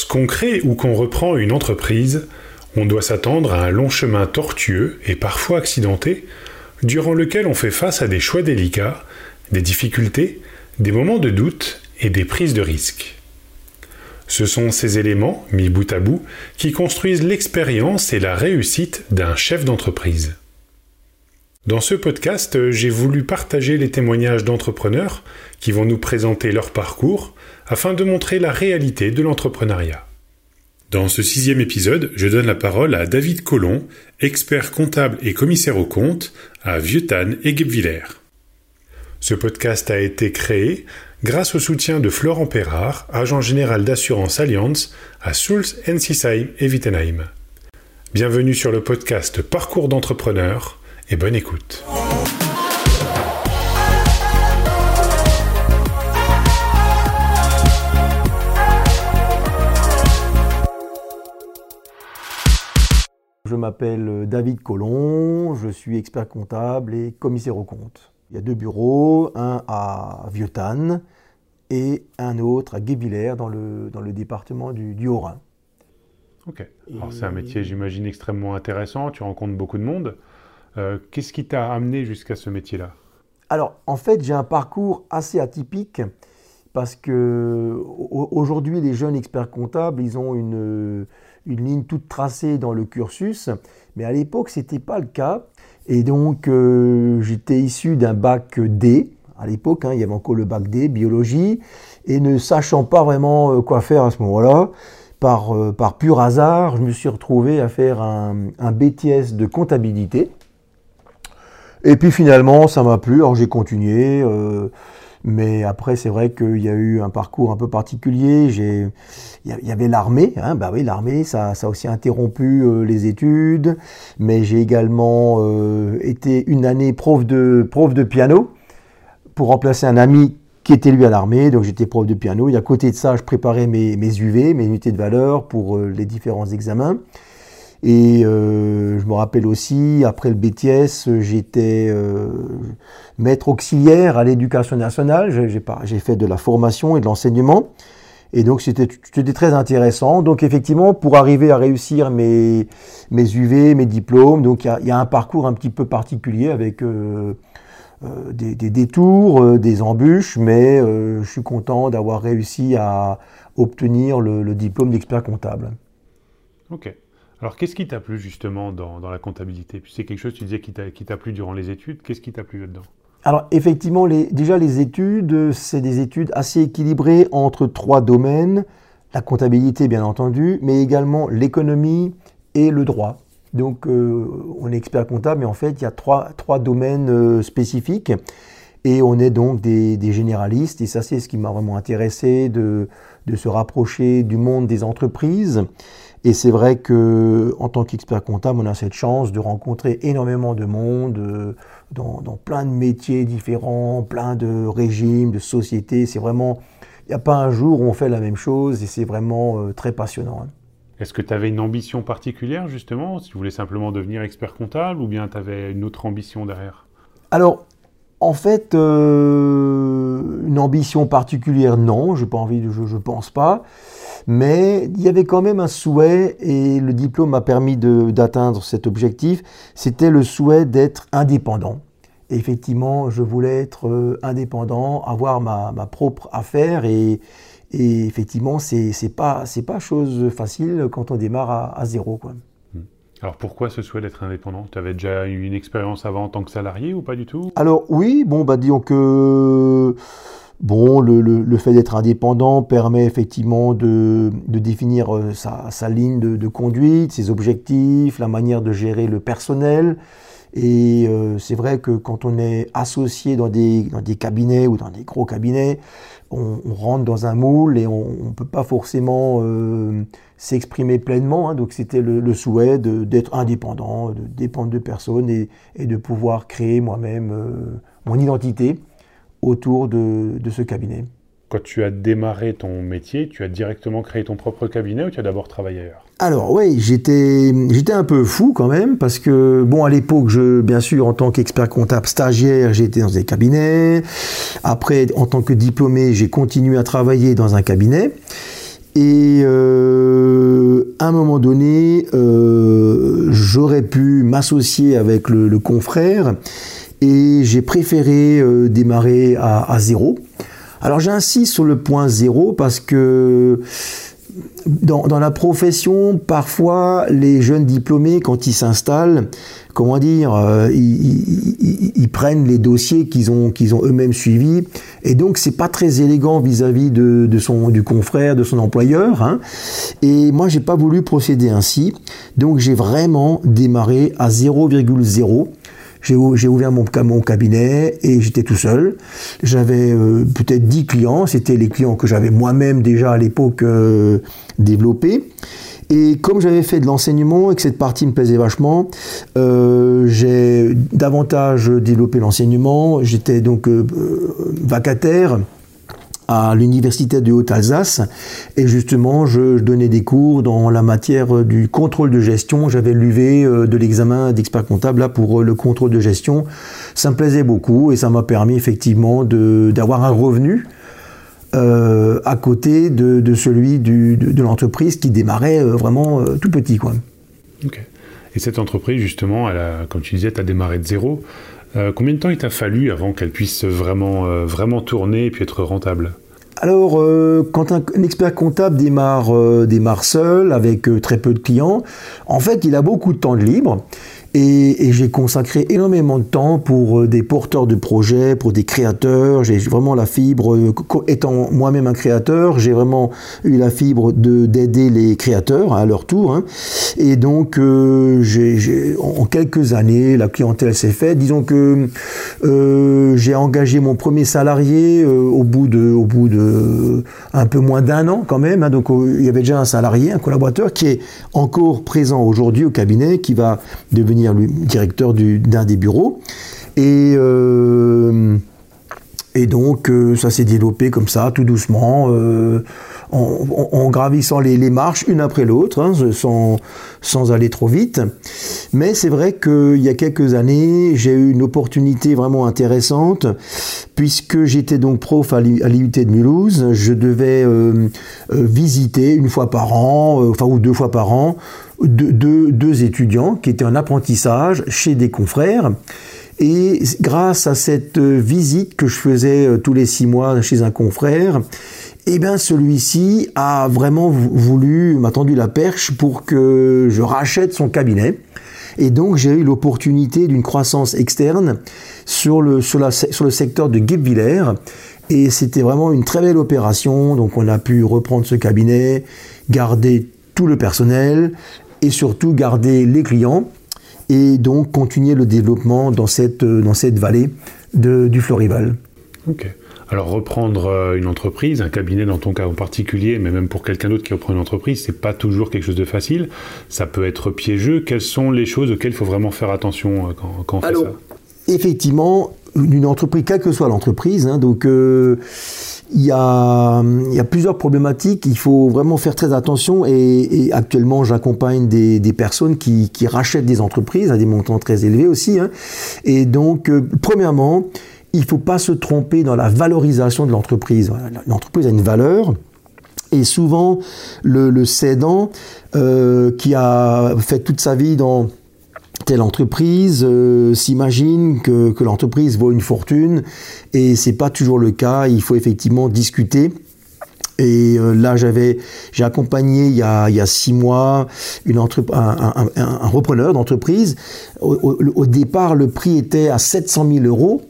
Lorsqu'on crée ou qu'on reprend une entreprise, on doit s'attendre à un long chemin tortueux et parfois accidenté, durant lequel on fait face à des choix délicats, des difficultés, des moments de doute et des prises de risques. Ce sont ces éléments, mis bout à bout, qui construisent l'expérience et la réussite d'un chef d'entreprise. Dans ce podcast, j'ai voulu partager les témoignages d'entrepreneurs qui vont nous présenter leur parcours afin de montrer la réalité de l'entrepreneuriat. Dans ce sixième épisode, je donne la parole à David Collomb, expert comptable et commissaire aux comptes à Vieuxtanne et Guebwiller. Ce podcast a été créé grâce au soutien de Florent Perrard, agent général d'assurance Allianz à Sulz, Ensisheim et Wittenheim. Bienvenue sur le podcast Parcours d'entrepreneur et bonne écoute. Je m'appelle David Collomb, je suis expert comptable et commissaire aux comptes. Il y a deux bureaux, un à Vieuxtanne et un autre à Guébillère dans le, dans le département du, du Haut-Rhin. Ok. Alors c'est un métier, j'imagine, extrêmement intéressant. Tu rencontres beaucoup de monde. Euh, Qu'est-ce qui t'a amené jusqu'à ce métier-là? Alors, en fait, j'ai un parcours assez atypique parce que aujourd'hui, les jeunes experts comptables, ils ont une, ligne toute tracée dans le cursus, mais à l'époque, ce n'était pas le cas. Et donc, euh, j'étais issu d'un bac D. À l'époque, hein, il y avait encore le bac D, biologie, et ne sachant pas vraiment euh, quoi faire à ce moment-là, par, pur hasard, je me suis retrouvé à faire un BTS de comptabilité. Et puis finalement, ça m'a plu, alors j'ai continué. Euh, mais après, c'est vrai qu'il y a eu un parcours un peu particulier. J'ai, il y avait l'armée, hein, bah oui, l'armée, ça, ça a aussi interrompu euh, les études. Mais j'ai également euh, été une année prof de, prof de piano pour remplacer un ami qui était lui à l'armée. Donc j'étais prof de piano. Et à côté de ça, je préparais mes, mes UV, mes unités de valeur pour les différents examens. Et euh, je me rappelle aussi, après le BTS, j'étais euh, maître auxiliaire à l'éducation nationale. J'ai fait de la formation et de l'enseignement. Et donc c'était très intéressant. Donc effectivement, pour arriver à réussir mes, UV, mes diplômes, donc il y, a, un parcours un petit peu particulier avec euh, des, détours, des embûches, mais je suis content d'avoir réussi à obtenir le, le diplôme d'expert comptable. Ok. Alors, qu'est-ce qui t'a plu justement dans, dans la comptabilité? C'est quelque chose, tu disais, qui t'a plu durant les études. Qu'est-ce qui t'a plu là-dedans? Alors, effectivement, déjà, les études, c'est des études assez équilibrées entre trois domaines. La comptabilité, bien entendu, mais également l'économie et le droit. Donc, euh, on est expert comptable, mais en fait, il y a trois, trois domaines euh, spécifiques. Et on est donc des, des généralistes. Et ça, c'est ce qui m'a vraiment intéressé, de, de se rapprocher du monde des entreprises. Et c'est vrai que en tant qu'expert comptable, on a cette chance de rencontrer énormément de monde euh, dans, dans, plein de métiers différents, plein de régimes, de sociétés. C'est vraiment, il n'y a pas un jour où on fait la même chose et c'est vraiment euh, très passionnant. Hein. Est-ce que tu avais une ambition particulière justement, si tu voulais simplement devenir expert comptable ou bien tu avais une autre ambition derrière? Alors, en fait, euh, une ambition particulière, non, je pas envie, je pense pas. Mais il y avait quand même un souhait, et le diplôme m'a permis d'atteindre cet objectif, c'était le souhait d'être indépendant. Et effectivement, je voulais être euh, indépendant, avoir ma, ma propre affaire, et, et effectivement, c'est pas, pas chose facile quand on démarre à, à zéro. Quoi. Alors pourquoi ce souhait d'être indépendant? Tu avais déjà eu une expérience avant en tant que salarié ou pas du tout? Alors oui, bon bah disons que bon le, le, fait d'être indépendant permet effectivement de, de définir euh, sa, sa, ligne de, conduite, ses objectifs, la manière de gérer le personnel. Et euh, c'est vrai que quand on est associé dans des, dans des cabinets ou dans des gros cabinets, on, rentre dans un moule et on ne peut pas forcément euh, s'exprimer pleinement. Hein. Donc c'était le, le, souhait d'être indépendant, de dépendre de personne et, et de pouvoir créer moi-même euh, mon identité autour de, de ce cabinet. Quand tu as démarré ton métier, tu as directement créé ton propre cabinet ou tu as d'abord travaillé ailleurs? Alors oui, j'étais j'étais un peu fou quand même parce que bon à l'époque je bien sûr en tant qu'expert comptable stagiaire j'étais dans des cabinets. Après en tant que diplômé j'ai continué à travailler dans un cabinet Et à un moment donné, j'aurais pu m'associer avec le, confrère et j'ai préféré démarrer à, à zéro. Alors j'insiste sur le point zéro parce que dans, la profession, parfois, les jeunes diplômés, quand ils s'installent, comment dire, euh, ils, prennent les dossiers qu'ils ont, qu'ils ont eux-mêmes suivis, et donc c'est pas très élégant vis-à-vis de, son, du confrère, de son employeur. Hein. Et moi, j'ai pas voulu procéder ainsi, donc j'ai vraiment démarré à 0,0 j'ai ouvert mon, cabinet et j'étais tout seul. J'avais euh, peut-être 10 clients, c'était les clients que j'avais moi-même déjà à l'époque euh, développés. Et comme j'avais fait de l'enseignement et que cette partie me plaisait vachement, euh, j'ai davantage développé l'enseignement. J'étais donc vacataire à l'université de Haute-Alsace et justement je, donnais des cours dans la matière du contrôle de gestion. J'avais levé euh, de l'examen d'expert comptable là pour euh, le contrôle de gestion. Ça me plaisait beaucoup et ça m'a permis effectivement d'avoir un revenu euh, à côté de, celui de, l'entreprise qui démarrait vraiment tout petit. Quoi. Et cette entreprise, justement, elle comme tu disais, tu as démarré de zéro. Euh, combien de temps il t'a fallu avant qu'elle puisse vraiment, euh, tourner et puis être rentable alors, euh, quand un, expert comptable démarre, démarre seul, avec très peu de clients, en fait, il a beaucoup de temps de libre. Et, j'ai consacré énormément de temps pour euh, des porteurs de projets, pour des créateurs. J'ai vraiment la fibre, euh, étant moi-même un créateur, j'ai vraiment eu la fibre d'aider les créateurs à leur tour. Hein. Et donc, euh, en quelques années, la clientèle s'est faite. Disons que j'ai engagé mon premier salarié au bout de, au bout de un peu moins d'un an quand même. Hein. Donc, il y avait déjà un salarié, un collaborateur qui est encore présent aujourd'hui au cabinet, qui va devenir directeur d'un des bureaux. Et, euh, donc, euh, ça s'est développé comme ça, tout doucement, euh, en, gravissant les, marches une après l'autre, hein, sans, sans aller trop vite. Mais c'est vrai qu'il y a quelques années, j'ai eu une opportunité vraiment intéressante, puisque j'étais donc prof à l'IUT de Mulhouse. Je devais visiter une fois par an, enfin, ou deux fois par an, deux, étudiants qui étaient en apprentissage chez des confrères. Et grâce à cette visite que je faisais euh, tous les six mois chez un confrère, eh bien celui-ci a vraiment voulu, m'a tendu la perche pour que je rachète son cabinet. Et donc j'ai eu l'opportunité d'une croissance externe sur le, sur, sur le secteur de Guebwiller. Et c'était vraiment une très belle opération. Donc on a pu reprendre ce cabinet, garder tout le personnel et surtout garder les clients et donc continuer le développement dans cette, euh, dans cette vallée de, du Florival. Ok. Alors reprendre euh, une entreprise, un cabinet dans ton cas en particulier, mais même pour quelqu'un d'autre qui reprend une entreprise, c'est pas toujours quelque chose de facile. Ça peut être piégeux. Quelles sont les choses auxquelles il faut vraiment faire attention euh, quand, on fait ça? Effectivement, une entreprise, quelle que soit l'entreprise, hein, donc il y, a, plusieurs problématiques. Il faut vraiment faire très attention. Et, actuellement, j'accompagne des, personnes qui, rachètent des entreprises à des montants très élevés aussi. Hein. Et donc, euh, premièrement, il ne faut pas se tromper dans la valorisation de l'entreprise. L'entreprise a une valeur. Et souvent, le, cédant euh, qui a fait toute sa vie dans telle entreprise euh, s'imagine que, l'entreprise vaut une fortune et c'est pas toujours le cas. Il faut effectivement discuter. Et euh, là, j'avais, j'ai accompagné il y, a, six mois une un, repreneur d'entreprise. Au, départ, le prix était à 700 000 euros.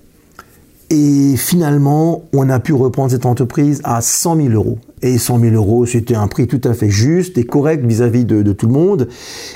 Et finalement, on a pu reprendre cette entreprise à 100 000 euros. Et 100 000 euros, c'était un prix tout à fait juste et correct vis-à-vis de, tout le monde.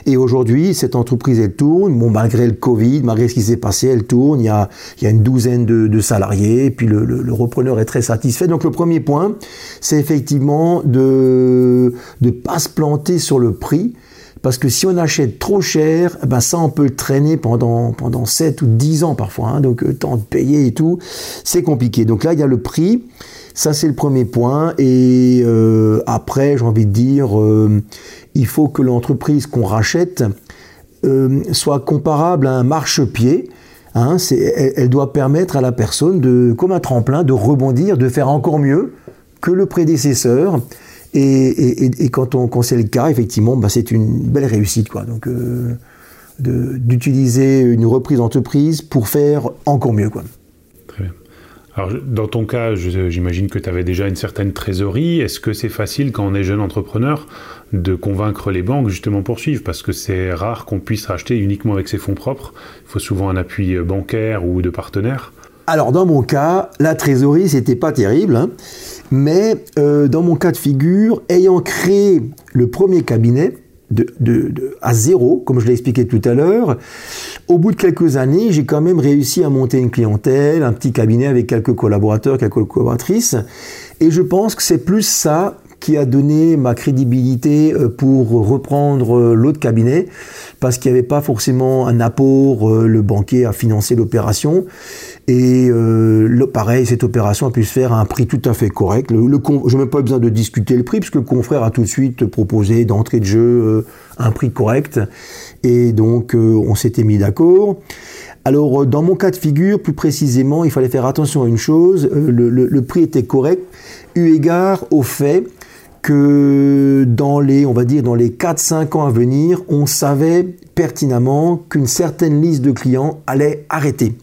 Et aujourd'hui, cette entreprise, elle tourne. Bon, malgré le Covid, malgré ce qui s'est passé, elle tourne. Il y a, il y a une douzaine de, salariés. Et puis le, le, repreneur est très satisfait. Donc le premier point, c'est effectivement de ne pas se planter sur le prix parce que si on achète trop cher, eh ben ça on peut le traîner pendant, pendant 7 ou 10 ans parfois. Hein. donc euh, temps de payer et tout, c'est compliqué. Donc là, il y a le prix. Ça, c'est le premier point. Et euh, après, j'ai envie de dire, euh, il faut que l'entreprise qu'on rachète soit comparable à un marchepied. Hein, elle, elle, doit permettre à la personne, de, comme un tremplin, de rebondir, de faire encore mieux que le prédécesseur Et, quand, on, c'est le cas, effectivement, bah, c'est une belle réussite. Quoi. Donc, d'utiliser une reprise d'entreprise pour faire encore mieux. Quoi. Très bien. Alors, dans ton cas, j'imagine que tu avais déjà une certaine trésorerie. Est-ce que c'est facile quand on est jeune entrepreneur de convaincre les banques justement pour suivre? Parce que c'est rare qu'on puisse racheter uniquement avec ses fonds propres. Il faut souvent un appui bancaire ou de partenaire. Alors, dans mon cas, la trésorerie, c'était pas terrible. Hein. mais euh, dans mon cas de figure, ayant créé le premier cabinet, à zéro, comme je l'ai expliqué tout à l'heure. Au bout de quelques années, j'ai quand même réussi à monter une clientèle, un petit cabinet avec quelques collaborateurs, quelques collaboratrices. Et je pense que c'est plus ça qui a donné ma crédibilité euh, pour reprendre euh, l'autre cabinet, parce qu'il n'y avait pas forcément un apport, euh, le banquier a financé l'opération. Et le, pareil, cette opération a pu se faire à un prix tout à fait correct. Le, je n'ai même pas besoin de discuter le prix, puisque le confrère a tout de suite proposé d'entrée de jeu un prix correct. Et donc, on s'était mis d'accord. Alors, dans mon cas de figure, plus précisément, il fallait faire attention à une chose. Le, le prix était correct, eu égard au fait que dans les, on va dire, dans les 4-5 ans à venir, on savait pertinemment qu'une certaine liste de clients allait arrêter.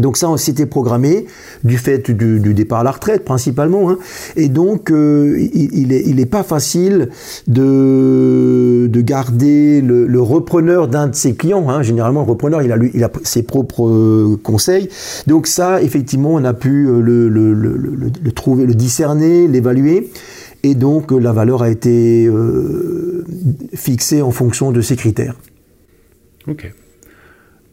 Donc ça, on s'était programmé du fait du, départ à la retraite principalement. Hein. Et donc, euh, il n'est il est pas facile de, de garder le, repreneur d'un de ses clients. Hein. Généralement, le repreneur, il a, lui, il a ses propres euh, conseils. Donc ça, effectivement, on a pu euh, le, le trouver, le discerner, l'évaluer. Et donc la valeur a été euh, fixée en fonction de ces critères. Ok.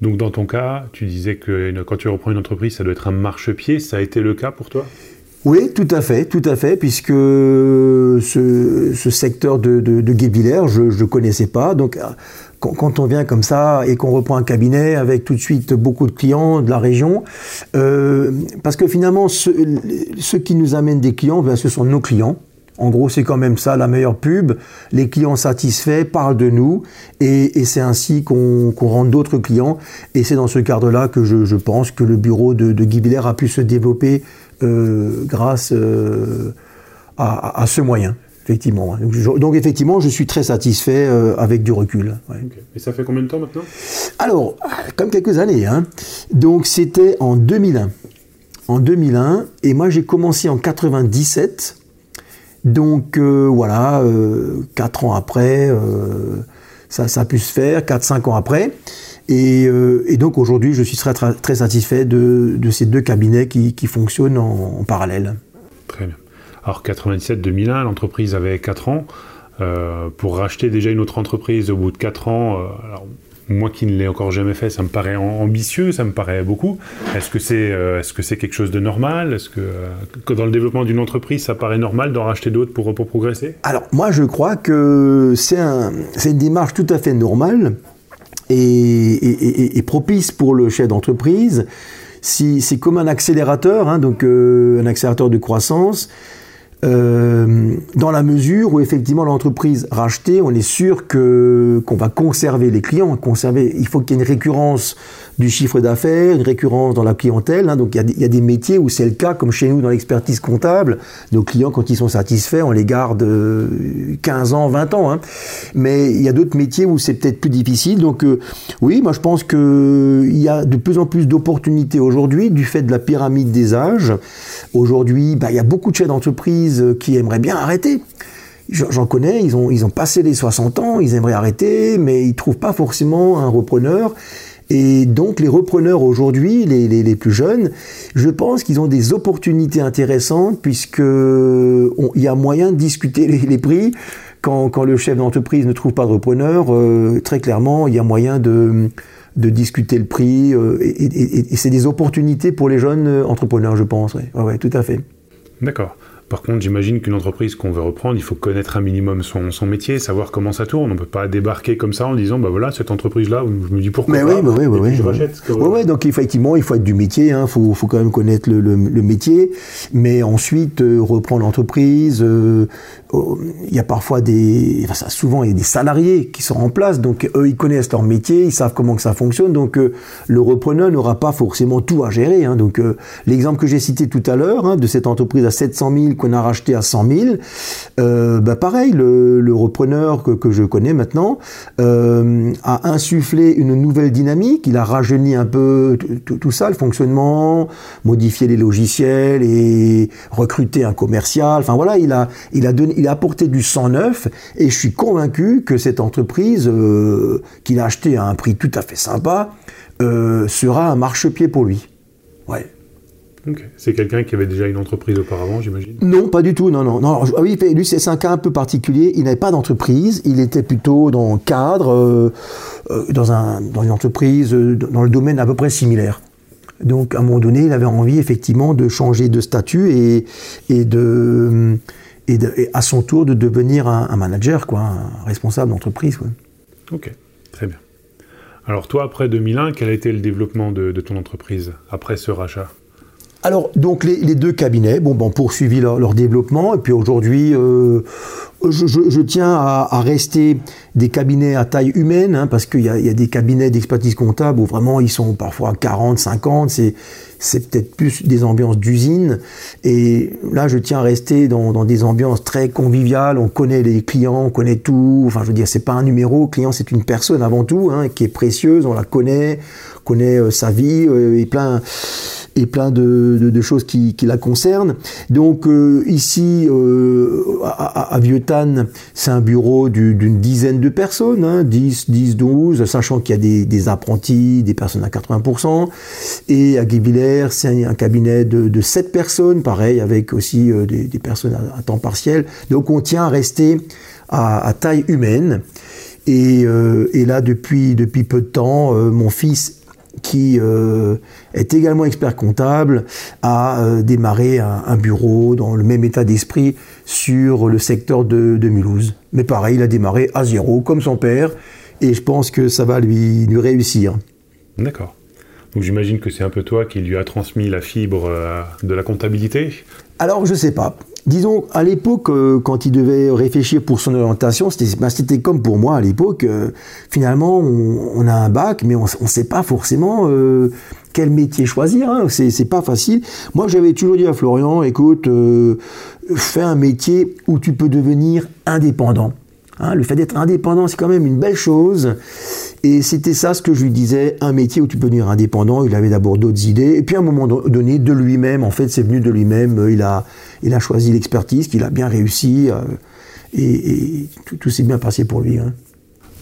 Donc dans ton cas, tu disais que quand tu reprends une entreprise, ça doit être un marchepied. Ça a été le cas pour toi? Oui, tout à fait, tout à fait, puisque ce, secteur de, de, je ne connaissais pas. Donc, quand, on vient comme ça et qu'on reprend un cabinet avec tout de suite beaucoup de clients de la région, euh, parce que finalement, ceux, qui nous amènent des clients, ben, ce sont nos clients. En gros, c'est quand même ça la meilleure pub. Les clients satisfaits parlent de nous et, c'est ainsi qu'on rentre d'autres clients. Et c'est dans ce cadre-là que je, pense que le bureau de, Guy a pu se développer euh, grâce euh, à, ce moyen. Effectivement. Donc, effectivement, je suis très satisfait euh, avec du recul. Et ça fait combien de temps maintenant? Alors, comme quelques années. Hein. Donc c'était en 2001. En 2001, et moi j'ai commencé en 97 donc euh, voilà, euh, 4 ans après, euh, ça, a pu se faire, 4-5 ans après. Et, euh, et donc aujourd'hui, je suis très, très satisfait de, ces deux cabinets qui, fonctionnent en, parallèle. Très bien. Alors 97-2001, l'entreprise avait 4 ans. pour racheter déjà une autre entreprise au bout de 4 ans, moi qui ne l'ai encore jamais fait, ça me paraît ambitieux, ça me paraît beaucoup. Est-ce que c'est euh, est-ce que c'est quelque chose de normal? Est-ce que, euh, que, dans le développement d'une entreprise, ça paraît normal d'en racheter d'autres pour, progresser? Alors moi je crois que c'est un, une démarche tout à fait normale et, propice pour le chef d'entreprise. C'est comme un accélérateur, hein, donc euh, un accélérateur de croissance. Euh, dans la mesure où effectivement l'entreprise rachetée, on est sûr que qu'on va conserver les clients, conserver. Il faut qu'il y ait une récurrence du chiffre d'affaires, une récurrence dans la clientèle. Hein. donc il y, a, des métiers où c'est le cas, comme chez nous dans l'expertise comptable. Nos clients, quand ils sont satisfaits, on les garde 15 euh, ans, 20 ans. Hein. Mais il y a d'autres métiers où c'est peut-être plus difficile. Donc euh, oui, moi je pense qu'il y a de plus en plus d'opportunités aujourd'hui du fait de la pyramide des âges. Aujourd'hui, bah, il y a beaucoup de chefs d'entreprise euh, qui aimeraient bien arrêter. J'en connais, ils ont, ils ont passé les 60 ans, ils aimeraient arrêter, mais ils trouvent pas forcément un repreneur. Et donc les repreneurs aujourd'hui, les, plus jeunes, je pense qu'ils ont des opportunités intéressantes puisque il y a moyen de discuter les, prix. Quand, quand, le chef d'entreprise ne trouve pas de repreneur, euh, très clairement, il y a moyen de, de discuter le prix. Euh, et, c'est des opportunités pour les jeunes entrepreneurs, je pense. Oui, ouais, tout à fait. D'accord. Par contre, j'imagine qu'une entreprise qu'on veut reprendre, il faut connaître un minimum son, son, métier, savoir comment ça tourne. On ne peut pas débarquer comme ça en disant, bah voilà, cette entreprise-là, je me dis pourquoi Mais pas, oui, bah oui, oui, je rachète. Oui, ouais, donc effectivement, il faut être du métier, il hein, faut, faut, quand même connaître le, le, métier, mais ensuite euh, reprendre l'entreprise. Euh, il y a parfois des, souvent il y a des salariés qui sont en place, donc eux ils connaissent leur métier, ils savent comment que ça fonctionne, donc euh, le repreneur n'aura pas forcément tout à gérer. Hein, donc l'exemple que j'ai cité tout à l'heure hein, de cette entreprise à 700 000 qu'on a racheté à 100 000, euh, bah pareil, le, le repreneur que, que, je connais maintenant euh, a insufflé une nouvelle dynamique, il a rajeuni un peu tout ça, le fonctionnement, modifié les logiciels et recruté un commercial. Enfin voilà, il a, il a, donné, il a apporté du sang neuf et je suis convaincu que cette entreprise euh, qu'il a achetée à un prix tout à fait sympa euh, sera un marchepied pour lui. Ouais. C'est quelqu'un qui avait déjà une entreprise auparavant, j'imagine? Non, pas du tout. Non, non. non. Ah oui, lui, c'est un cas un peu particulier. Il n'avait pas d'entreprise. Il était plutôt dans cadre, euh, euh, dans, un, dans une entreprise, dans le domaine à peu près similaire. Donc, à un moment donné, il avait envie, effectivement, de changer de statut et, et de. Et, à son tour de devenir un, manager, un responsable d'entreprise. Ok, très bien. Alors toi, après 2001, quel a été le développement de, ton entreprise après ce rachat? Alors, donc les, deux cabinets, bon, bon poursuivi leur, développement, et puis aujourd'hui, euh, je, tiens à, rester des cabinets à taille humaine, hein, parce qu'il y, a des cabinets d'expertise comptable où vraiment ils sont parfois 40, 50, c'est, c'est peut-être plus des ambiances d'usine. Et là, je tiens à rester dans, des ambiances très conviviales. On connaît les clients, on connaît tout. Enfin, je veux dire, c'est pas un numéro. Le client, c'est une personne avant tout, hein, qui est précieuse. On la connaît, connaît euh, sa vie euh, et plein et plein de, choses qui, la concernent. Donc euh, ici, euh, à, à, c'est un bureau d'une dizaine de personnes, hein, 10, 10, 12, sachant qu'il y a des, apprentis, des personnes à 80%. Et à Guévillers, c'est un, cabinet de, de 7 personnes, pareil, avec aussi euh, des, personnes à, temps partiel. Donc on tient à rester à, taille humaine. Et, et, là, depuis, depuis peu de temps, mon fils qui euh, est également expert comptable, a euh, démarré un, bureau dans le même état d'esprit sur le secteur de, Mulhouse. Mais pareil, il a démarré à zéro, comme son père, et je pense que ça va lui, lui réussir. D'accord. Donc j'imagine que c'est un peu toi qui lui a transmis la fibre euh, de la comptabilité? Alors je sais pas. Disons, à l'époque, euh, quand il devait réfléchir pour son orientation, c'était ben, comme pour moi à l'époque. Euh, finalement, on, a un bac, mais on ne sait pas forcément quel métier choisir. Hein. C'est pas facile. Moi, j'avais toujours dit à Florian, écoute, fais un métier où tu peux devenir indépendant. Hein. le fait d'être indépendant, c'est quand même une belle chose. Et c'était ça ce que je lui disais, un métier où tu peux devenir indépendant. Il avait d'abord d'autres idées. Et puis à un moment donné, de lui-même, en fait, c'est venu de lui-même. Euh, il a, il a choisi l'expertise, qu'il a bien réussi. Euh, et, tout, s'est bien passé pour lui. Hein.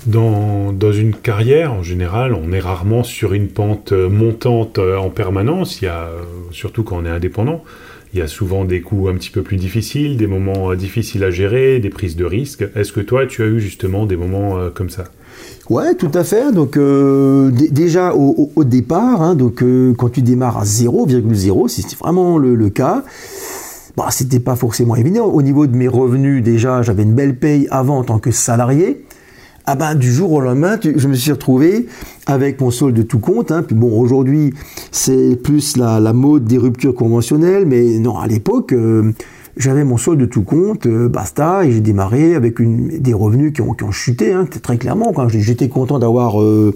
Dans, dans, une carrière, en général, on est rarement sur une pente euh, montante en permanence, il y a, surtout quand on est indépendant. Il y a souvent des coups un petit peu plus difficiles, des moments difficiles à gérer, des prises de risques. Est-ce que toi, tu as eu justement des moments comme ça? Ouais, tout à fait. Donc euh, déjà au, départ, hein, donc euh, quand tu démarres à 0,0, c'est vraiment le, cas. Bah, c'était pas forcément évident. Au niveau de mes revenus, déjà, j'avais une belle paye avant en tant que salarié. Ah ben, du jour au lendemain, je me suis retrouvé avec mon solde de tout compte. Hein. Puis bon, aujourd'hui, c'est plus la, mode des ruptures conventionnelles, mais non, à l'époque, euh, j'avais mon solde de tout compte, euh, basta, et j'ai démarré avec une, des revenus qui ont, qui ont chuté, hein, très clairement. Quand j'étais content d'avoir euh,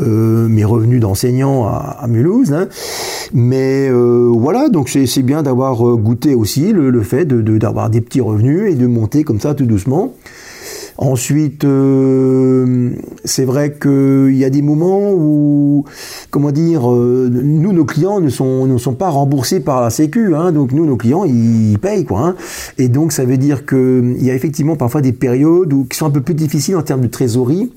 euh, mes revenus d'enseignant à, Mulhouse, hein. mais voilà, donc c'est bien d'avoir goûté aussi le, le fait d'avoir de, des petits revenus et de monter comme ça tout doucement. Ensuite, euh, c'est vrai qu'il y a des moments où, comment dire, euh, nous, nos clients ne sont, pas remboursés par la Sécu. Hein, donc nous, nos clients, ils payent. Quoi, hein. Et donc, ça veut dire qu'il y a effectivement parfois des périodes où, qui sont un peu plus difficiles en termes de trésorerie.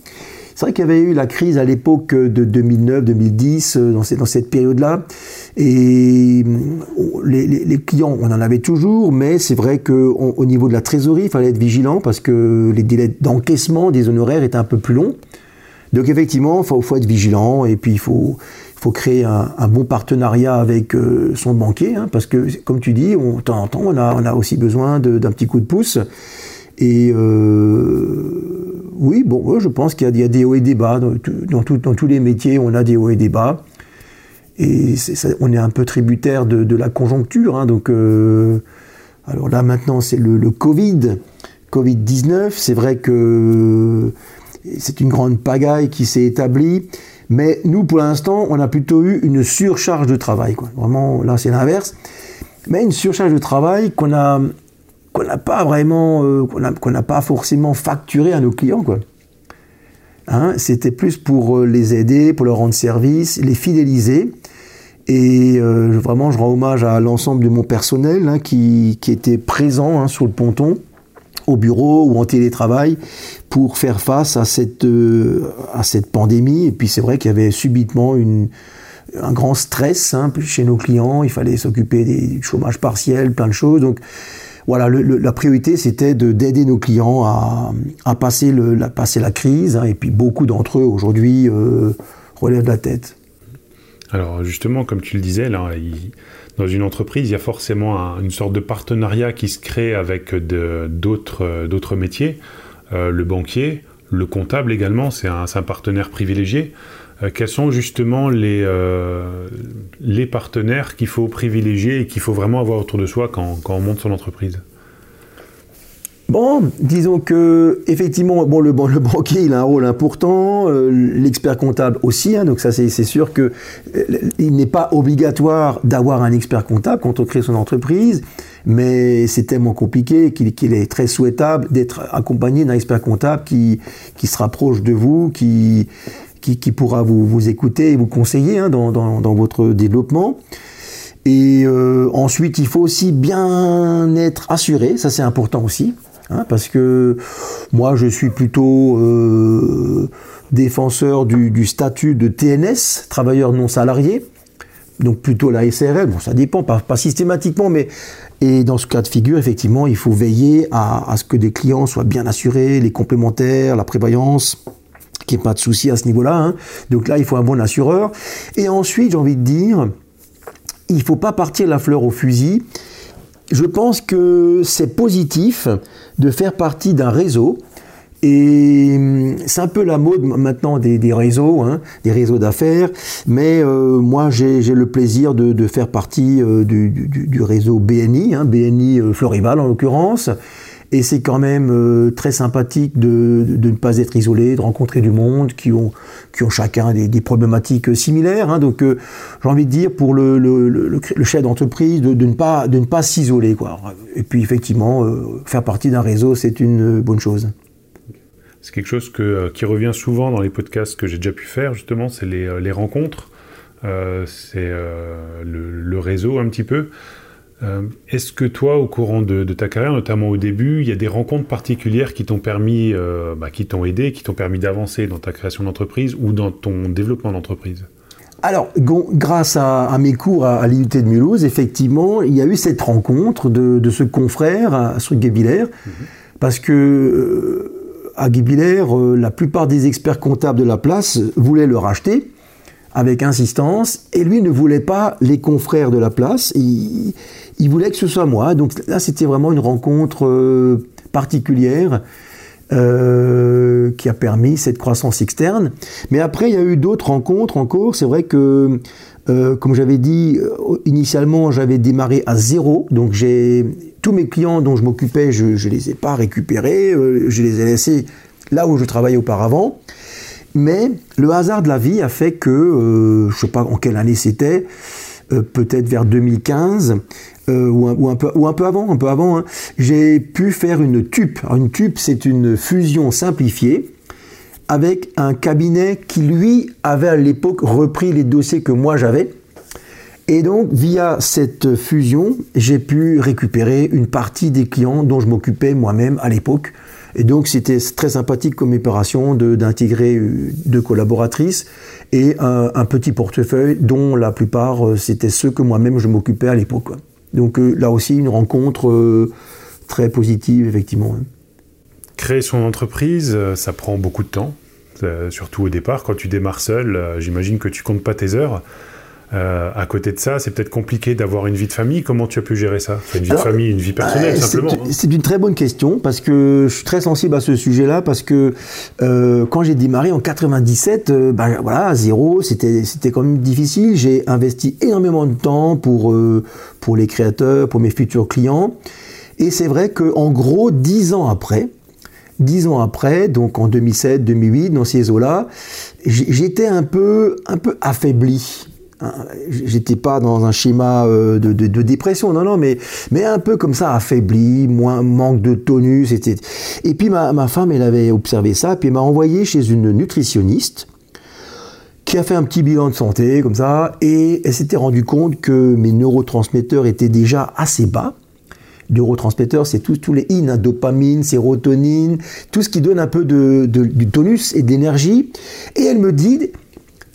C'est vrai qu'il y avait eu la crise à l'époque de 2009-2010, euh, dans, cette période-là. Et euh, les, clients, on en avait toujours, mais c'est vrai qu'au niveau de la trésorerie, il fallait être vigilant parce que les délais d'encaissement des honoraires étaient un peu plus longs. Donc effectivement, il faut, être vigilant et puis il faut, créer un, bon partenariat avec euh, son banquier, hein, parce que comme tu dis, on, de temps en temps, on a, on a aussi besoin d'un petit coup de pouce. Et oui, bon, je pense qu'il y, a des hauts et des bas. Dans, tous les métiers, on a des hauts et des bas. Et on est un peu tributaire de, la conjoncture. Hein. donc, euh, alors là, maintenant, c'est le, Covid, Covid-19. C'est vrai que c'est une grande pagaille qui s'est établie. Mais nous, pour l'instant, on a plutôt eu une surcharge de travail. Vraiment, là, c'est l'inverse. mais une surcharge de travail qu'on a qu'on n'a pas vraiment, euh, qu'on n'a pas forcément facturé à nos clients, quoi. Hein, c'était plus pour euh, les aider, pour leur rendre service, les fidéliser. Et euh, vraiment, je rends hommage à l'ensemble de mon personnel hein, qui, qui, était présent hein, sur le ponton, au bureau ou en télétravail, pour faire face à cette, à cette pandémie. Et puis c'est vrai qu'il y avait subitement une, un grand stress hein, chez nos clients. Il fallait s'occuper des chômage partiel, plein de choses. Donc voilà, la priorité c'était d'aider nos clients à, passer, la, crise. Hein, et puis beaucoup d'entre eux aujourd'hui euh, relèvent la tête. Alors justement, comme tu le disais, là, dans une entreprise, il y a forcément une sorte de partenariat qui se crée avec d'autres métiers. Euh, le banquier, le comptable également, c'est un, partenaire privilégié. Euh, quels sont justement les, euh, les partenaires qu'il faut privilégier et qu'il faut vraiment avoir autour de soi quand, on monte son entreprise? Bon, disons que effectivement, bon, le, banquier il a un rôle important, euh, l'expert comptable aussi, hein, donc ça c'est sûr que il n'est pas obligatoire d'avoir un expert comptable quand on crée son entreprise, mais c'est tellement compliqué qu'il est très souhaitable d'être accompagné d'un expert comptable qui se rapproche de vous, qui, qui, pourra vous, écouter et vous conseiller hein, dans, votre développement. Et euh, ensuite, il faut aussi bien être assuré, ça c'est important aussi, hein, parce que moi je suis plutôt euh, défenseur du, statut de TNS, travailleur non salarié, donc plutôt la SRL, bon ça dépend, pas, systématiquement, mais et dans ce cas de figure, effectivement, il faut veiller à ce que des clients soient bien assurés, les complémentaires, la prévoyance, qu'il n'y ait pas de souci à ce niveau-là. Hein. Donc là, il faut un bon assureur. Et ensuite, j'ai envie de dire, il ne faut pas partir la fleur au fusil. Je pense que c'est positif de faire partie d'un réseau. Et hum, c'est un peu la mode maintenant des, réseaux, hein, des réseaux d'affaires. Mais euh, moi, j'ai le plaisir de, faire partie euh, du, réseau BNI, hein, BNI euh, Florival en l'occurrence. Et c'est quand même euh, très sympathique de, de, ne pas être isolé, de rencontrer du monde qui ont, qui ont chacun des, problématiques similaires. Hein. Donc euh, j'ai envie de dire pour le, le, chef d'entreprise de, de, ne pas, de ne pas s'isoler. Quoi. Et puis effectivement, euh, faire partie d'un réseau, c'est une bonne chose. C'est quelque chose que, qui revient souvent dans les podcasts que j'ai déjà pu faire, justement, c'est les, les rencontres. c'est le, réseau un petit peu. Euh, est-ce que toi, au courant de, ta carrière, notamment au début, il y a des rencontres particulières qui t'ont permis, euh, bah, qui t'ont aidé, qui t'ont permis d'avancer dans ta création d'entreprise ou dans ton développement d'entreprise? Alors, grâce à, mes cours à, l'IUT de Mulhouse, effectivement, il y a eu cette rencontre de, ce confrère à, Guébillère, mhm. parce que euh, à Guébillère, la plupart des experts comptables de la place voulaient le racheter avec insistance, et lui ne voulait pas les confrères de la place, il, voulait que ce soit moi. Donc là, c'était vraiment une rencontre euh, particulière euh, qui a permis cette croissance externe. Mais après, il y a eu d'autres rencontres encore. C'est vrai que, euh, comme j'avais dit, initialement, j'avais démarré à zéro, donc j'ai tous mes clients dont je m'occupais, je ne les ai pas récupérés, je les ai laissés là où je travaillais auparavant. Mais le hasard de la vie a fait que, je ne sais pas en quelle année c'était, peut-être vers 2015, euh, ou, un, un, peu, avant, un peu avant, hein, j'ai pu faire une TUP. une TUP, c'est une fusion simplifiée avec un cabinet qui, lui, avait à l'époque repris les dossiers que moi j'avais. Et donc, via cette fusion, j'ai pu récupérer une partie des clients dont je m'occupais moi-même à l'époque. Et donc c'était très sympathique comme opération d'intégrer euh, deux collaboratrices et un, petit portefeuille dont la plupart euh, c'était ceux que moi-même je m'occupais à l'époque. Donc euh, là aussi une rencontre très positive effectivement. Créer son entreprise, ça prend beaucoup de temps, surtout au départ. Quand tu démarres seul, j'imagine que tu comptes pas tes heures. Euh, à côté de ça, c'est peut-être compliqué d'avoir une vie de famille. Comment tu as pu gérer ça? Une vie de famille, une vie personnelle, euh, simplement. Hein. C'est une très bonne question parce que je suis très sensible à ce sujet-là parce que euh, quand j'ai démarré en 97, bah, voilà, zéro, c'était c'était quand même difficile. J'ai investi énormément de temps pour pour les créateurs, pour mes futurs clients. Et c'est vrai que en gros, dix ans après, dix ans après, donc en 2007, 2008, dans ces eaux-là, j'étais un peu, un peu affaibli j'étais pas dans un schéma de, de, dépression, non, non, mais, un peu comme ça, affaibli, moins, manque de tonus. Et puis ma, femme, elle avait observé ça, puis elle m'a envoyé chez une nutritionniste qui a fait un petit bilan de santé comme ça, et elle s'était rendu compte que mes neurotransmetteurs étaient déjà assez bas. Neurotransmetteurs, c'est tous les in, hein, dopamine, sérotonine, tout ce qui donne un peu de, du tonus et d'énergie. Et elle me dit,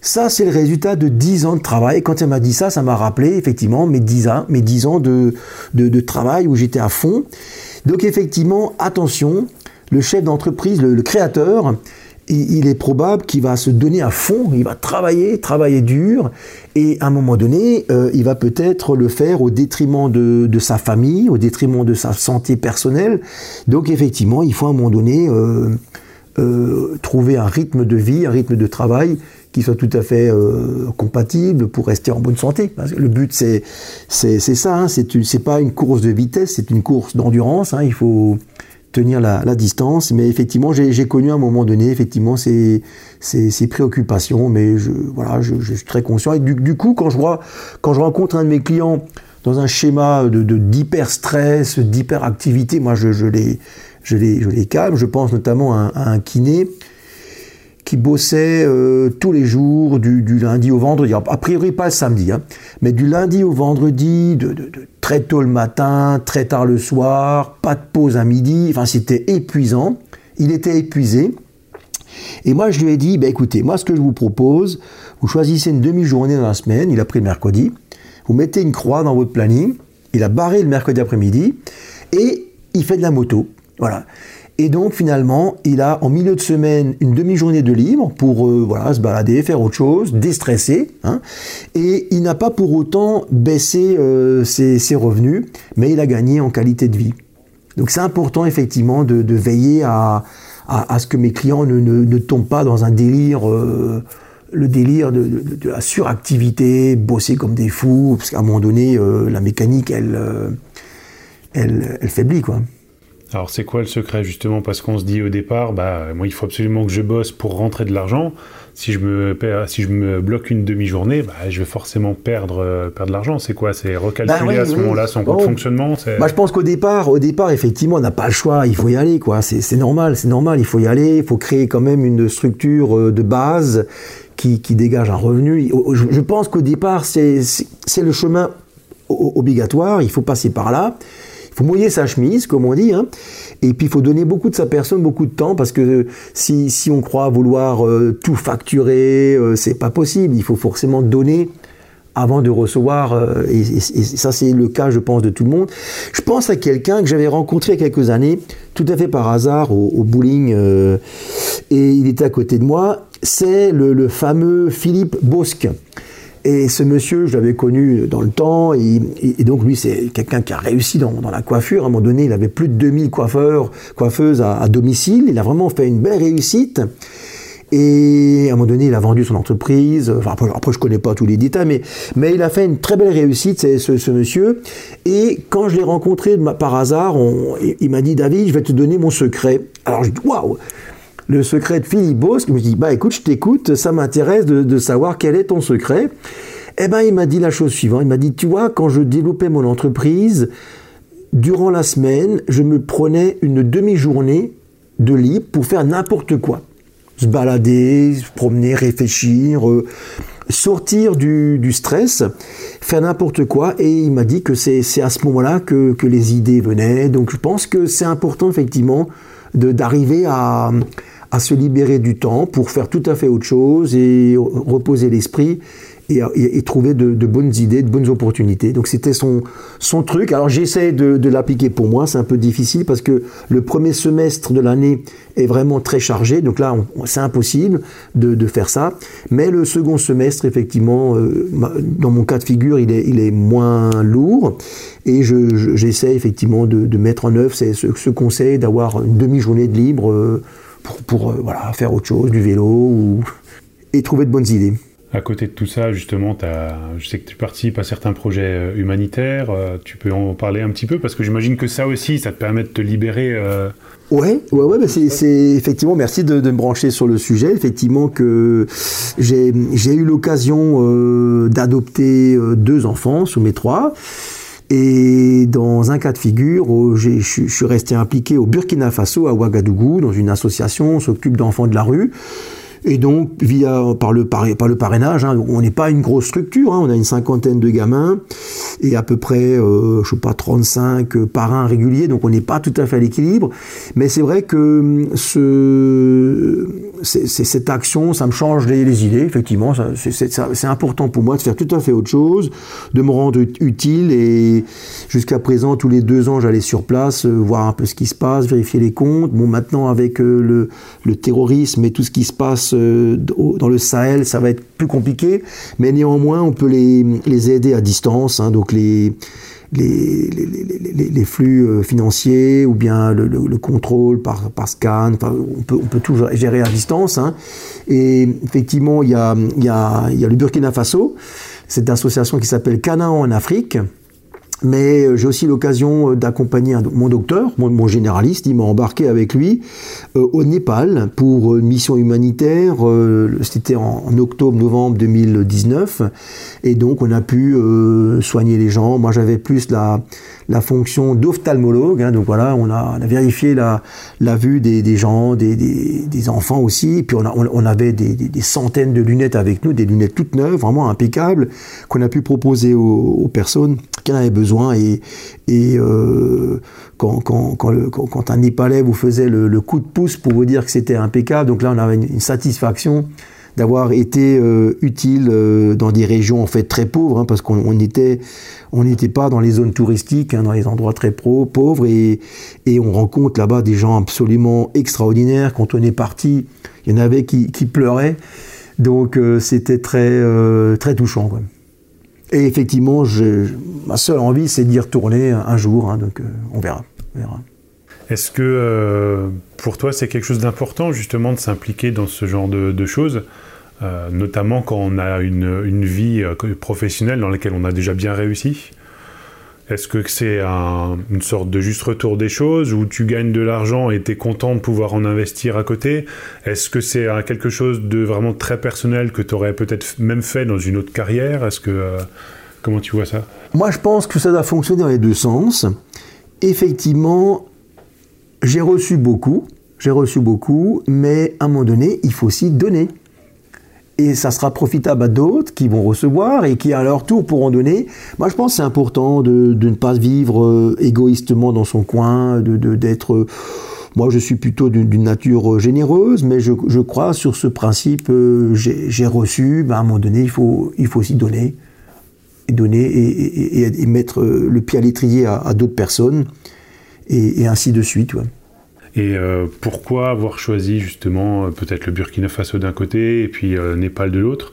ça c'est le résultat de 10 ans de travail. Quand elle m'a dit ça, ça m'a rappelé effectivement mes 10 ans, mes 10 ans de, de, travail où j'étais à fond. Donc effectivement, attention, le chef d'entreprise, le créateur, il est probable qu'il va se donner à fond, il va travailler, travailler dur, et à un moment donné, euh, il va peut-être le faire au détriment de, sa famille, au détriment de sa santé personnelle. Donc effectivement, il faut à un moment donné euh, euh, trouver un rythme de vie, un rythme de travail qui soit tout à fait compatible pour rester en bonne santé. le but, c'est c'est ça, hein, c'est pas une course de vitesse, c'est une course d'endurance. Hein, il faut tenir la, distance. Mais effectivement, j'ai connu à un moment donné, effectivement, ces, ces, préoccupations. Mais je, voilà, je, suis très conscient. Et du, coup, quand je, vois, quand je rencontre un de mes clients dans un schéma de d'hyper-stress, d'hyperactivité, moi, je, je, les, je, les, je les calme. Je pense notamment à un kiné qui bossait euh, tous les jours, du, lundi au vendredi. A priori pas le samedi, hein, mais du lundi au vendredi, de, très tôt le matin, très tard le soir, pas de pause à midi. Enfin, c'était épuisant. Il était épuisé. Et moi, je lui ai dit, bah, écoutez, moi, ce que je vous propose, vous choisissez une demi-journée dans la semaine. Il a pris le mercredi. Vous mettez une croix dans votre planning. Il a barré le mercredi après-midi et il fait de la moto. Voilà. Et donc finalement, il a en milieu de semaine une demi-journée de libre pour euh, voilà, se balader, faire autre chose, déstresser. Hein, et il n'a pas pour autant baissé euh, ses, revenus, mais il a gagné en qualité de vie. Donc c'est important effectivement de, veiller à, à, ce que mes clients ne, ne, tombent pas dans un délire. Euh, le délire de, de, la suractivité, bosser comme des fous, parce qu'à un moment donné, la mécanique, elle, elle, elle faiblit, quoi. Alors c'est quoi le secret justement? Parce qu'on se dit au départ, bah moi il faut absolument que je bosse pour rentrer de l'argent. Si je me si je me bloque une demi-journée, bah, je vais forcément perdre euh, perdre de l'argent. C'est quoi? C'est recalculer bah à ce moment-là son compte fonctionnement? Bah, je pense qu'au départ, au départ effectivement, on n'a pas le choix. Il faut y aller quoi. C'est normal, c'est normal. Il faut y aller. Il faut créer quand même une structure euh, de base qui, qui dégage un revenu. Je pense qu'au départ, c'est le chemin obligatoire. Il faut passer par là faut mouiller sa chemise, comme on dit, hein. et puis il faut donner beaucoup de sa personne, beaucoup de temps, parce que si, si on croit vouloir euh, tout facturer, euh, c'est pas possible. Il faut forcément donner avant de recevoir, euh, et, ça c'est le cas, je pense, de tout le monde. Je pense à quelqu'un que j'avais rencontré il y a quelques années, tout à fait par hasard, au, au bowling, et il était à côté de moi. C'est le, le fameux Philippe Bosque. Et ce monsieur, je l'avais connu dans le temps, et, donc lui, c'est quelqu'un qui a réussi dans, la coiffure. À un moment donné, il avait plus de 2000 coiffeurs, coiffeuses à, domicile. Il a vraiment fait une belle réussite. Et à un moment donné, il a vendu son entreprise. Enfin, après, je connais pas tous les détails, mais, mais il a fait une très belle réussite, ce, ce monsieur. Et quand je l'ai rencontré par hasard, il m'a dit David, je vais te donner mon secret. Alors je dis waouh le secret de Philippe Bosque. Je me dis, bah écoute, je t'écoute, ça m'intéresse de, savoir quel est ton secret. Eh ben, il m'a dit la chose suivante. Il m'a dit, tu vois, quand je développais mon entreprise, durant la semaine, je me prenais une demi-journée de libre pour faire n'importe quoi. Se balader, se promener, réfléchir, euh, sortir du, stress, faire n'importe quoi. Et il m'a dit que c'est à ce moment-là que, que les idées venaient. Donc je pense que c'est important effectivement d'arriver à, à se libérer du temps pour faire tout à fait autre chose et reposer l'esprit et, trouver de, bonnes idées, de bonnes opportunités. Donc c'était son, son truc. Alors j'essaie de, l'appliquer pour moi, c'est un peu difficile parce que le premier semestre de l'année est vraiment très chargé, donc là c'est impossible de, faire ça. Mais le second semestre, effectivement, euh, dans mon cas de figure, il est, il est moins lourd et j'essaie effectivement de, mettre en œuvre ce, conseil d'avoir une demi-journée de libre. Euh, pour, euh, voilà, faire autre chose, du vélo, ou... et trouver de bonnes idées. À côté de tout ça, justement, je sais que tu participes à certains projets euh, humanitaires. Euh, tu peux en parler un petit peu parce que j'imagine que ça aussi, ça te permet de te libérer. Euh... Ouais, ouais, ouais, bah, c'est effectivement, merci de, me brancher sur le sujet. Effectivement, que j'ai eu l'occasion euh, d'adopter deux enfants sous mes trois. Et dans un cas de figure, je suis resté impliqué au Burkina Faso, à Ouagadougou, dans une association, on s'occupe d'enfants de la rue. Et donc, via, par, le, par, le parrainage, hein, on n'est pas une grosse structure, hein, on a une cinquantaine de gamins et à peu près, euh, je sais pas, 35 parrains réguliers, donc on n'est pas tout à fait à l'équilibre. Mais c'est vrai que ce, cette action, ça me change les, idées, effectivement. C'est important pour moi de faire tout à fait autre chose, de me rendre utile. Et jusqu'à présent, tous les deux ans, j'allais sur place, euh, voir un peu ce qui se passe, vérifier les comptes. Bon, maintenant, avec euh, le, le, terrorisme et tout ce qui se passe euh, dans le Sahel, ça va être plus compliqué. Mais néanmoins, on peut les, les aider à distance. Hein, donc les les, les, les, flux euh, financiers ou bien le, le, contrôle par, par scan. Enfin, on, peut, on peut tout gérer à distance. Hein. Et effectivement, il y a, il y, a, il y a le Burkina Faso, cette association qui s'appelle Canaan en Afrique, mais euh, j'ai aussi l'occasion euh, d'accompagner mon docteur, mon, généraliste, il m'a embarqué avec lui euh, au Népal pour une mission humanitaire, c'était en, octobre-novembre 2019, et donc on a pu soigner les gens. Moi j'avais plus la, la fonction d'ophtalmologue, hein, donc voilà, on a, on a, vérifié la, la vue des, des gens, des, des, des, enfants aussi, et puis on, a, on avait des, des, centaines de lunettes avec nous, des lunettes toutes neuves, vraiment impeccables, qu'on a pu proposer aux, aux personnes en avaient besoin et, euh, quand, un Népalais vous faisait le, coup de pouce pour vous dire que c'était impeccable, donc là on avait une, satisfaction d'avoir été euh, utile euh, dans des régions en fait très pauvres, hein, parce qu'on n'était on pas dans les zones touristiques, hein, dans les endroits très pro, pauvres, et, on rencontre là-bas des gens absolument extraordinaires. Quand on est parti, il y en avait qui, pleuraient, donc c'était très très touchant. Et effectivement, ma seule envie, c'est d'y retourner un jour. Hein, donc, euh, on verra. Est-ce que euh, pour toi, c'est quelque chose d'important, justement, de s'impliquer dans ce genre de, choses euh, notamment quand on a une, une, vie professionnelle dans laquelle on a déjà bien réussi? Est-ce que c'est une sorte de juste retour des choses où tu gagnes de l'argent et tu es content de pouvoir en investir à côté? Est-ce que c'est quelque chose de vraiment très personnel que tu aurais peut-être même fait dans une autre carrière? Est-ce que euh, comment tu vois ça? Moi, je pense que ça doit fonctionner dans les deux sens. Effectivement, j'ai reçu beaucoup, j'ai reçu beaucoup, mais à un moment donné, il faut aussi donner et ça sera profitable à d'autres qui vont recevoir et qui à leur tour pourront donner. Moi, je pense que c'est important de, de, ne pas vivre euh, égoïstement dans son coin, de d'être. Euh, moi, je suis plutôt d'une nature euh, généreuse, mais je, crois sur ce principe. J'ai reçu, ben, à un moment donné, il faut, aussi donner, et mettre le pied à l'étrier à, à d'autres personnes, et, ainsi de suite. Ouais. Et euh, pourquoi avoir choisi justement euh, peut-être le Burkina Faso d'un côté et puis euh, Népal de l'autre?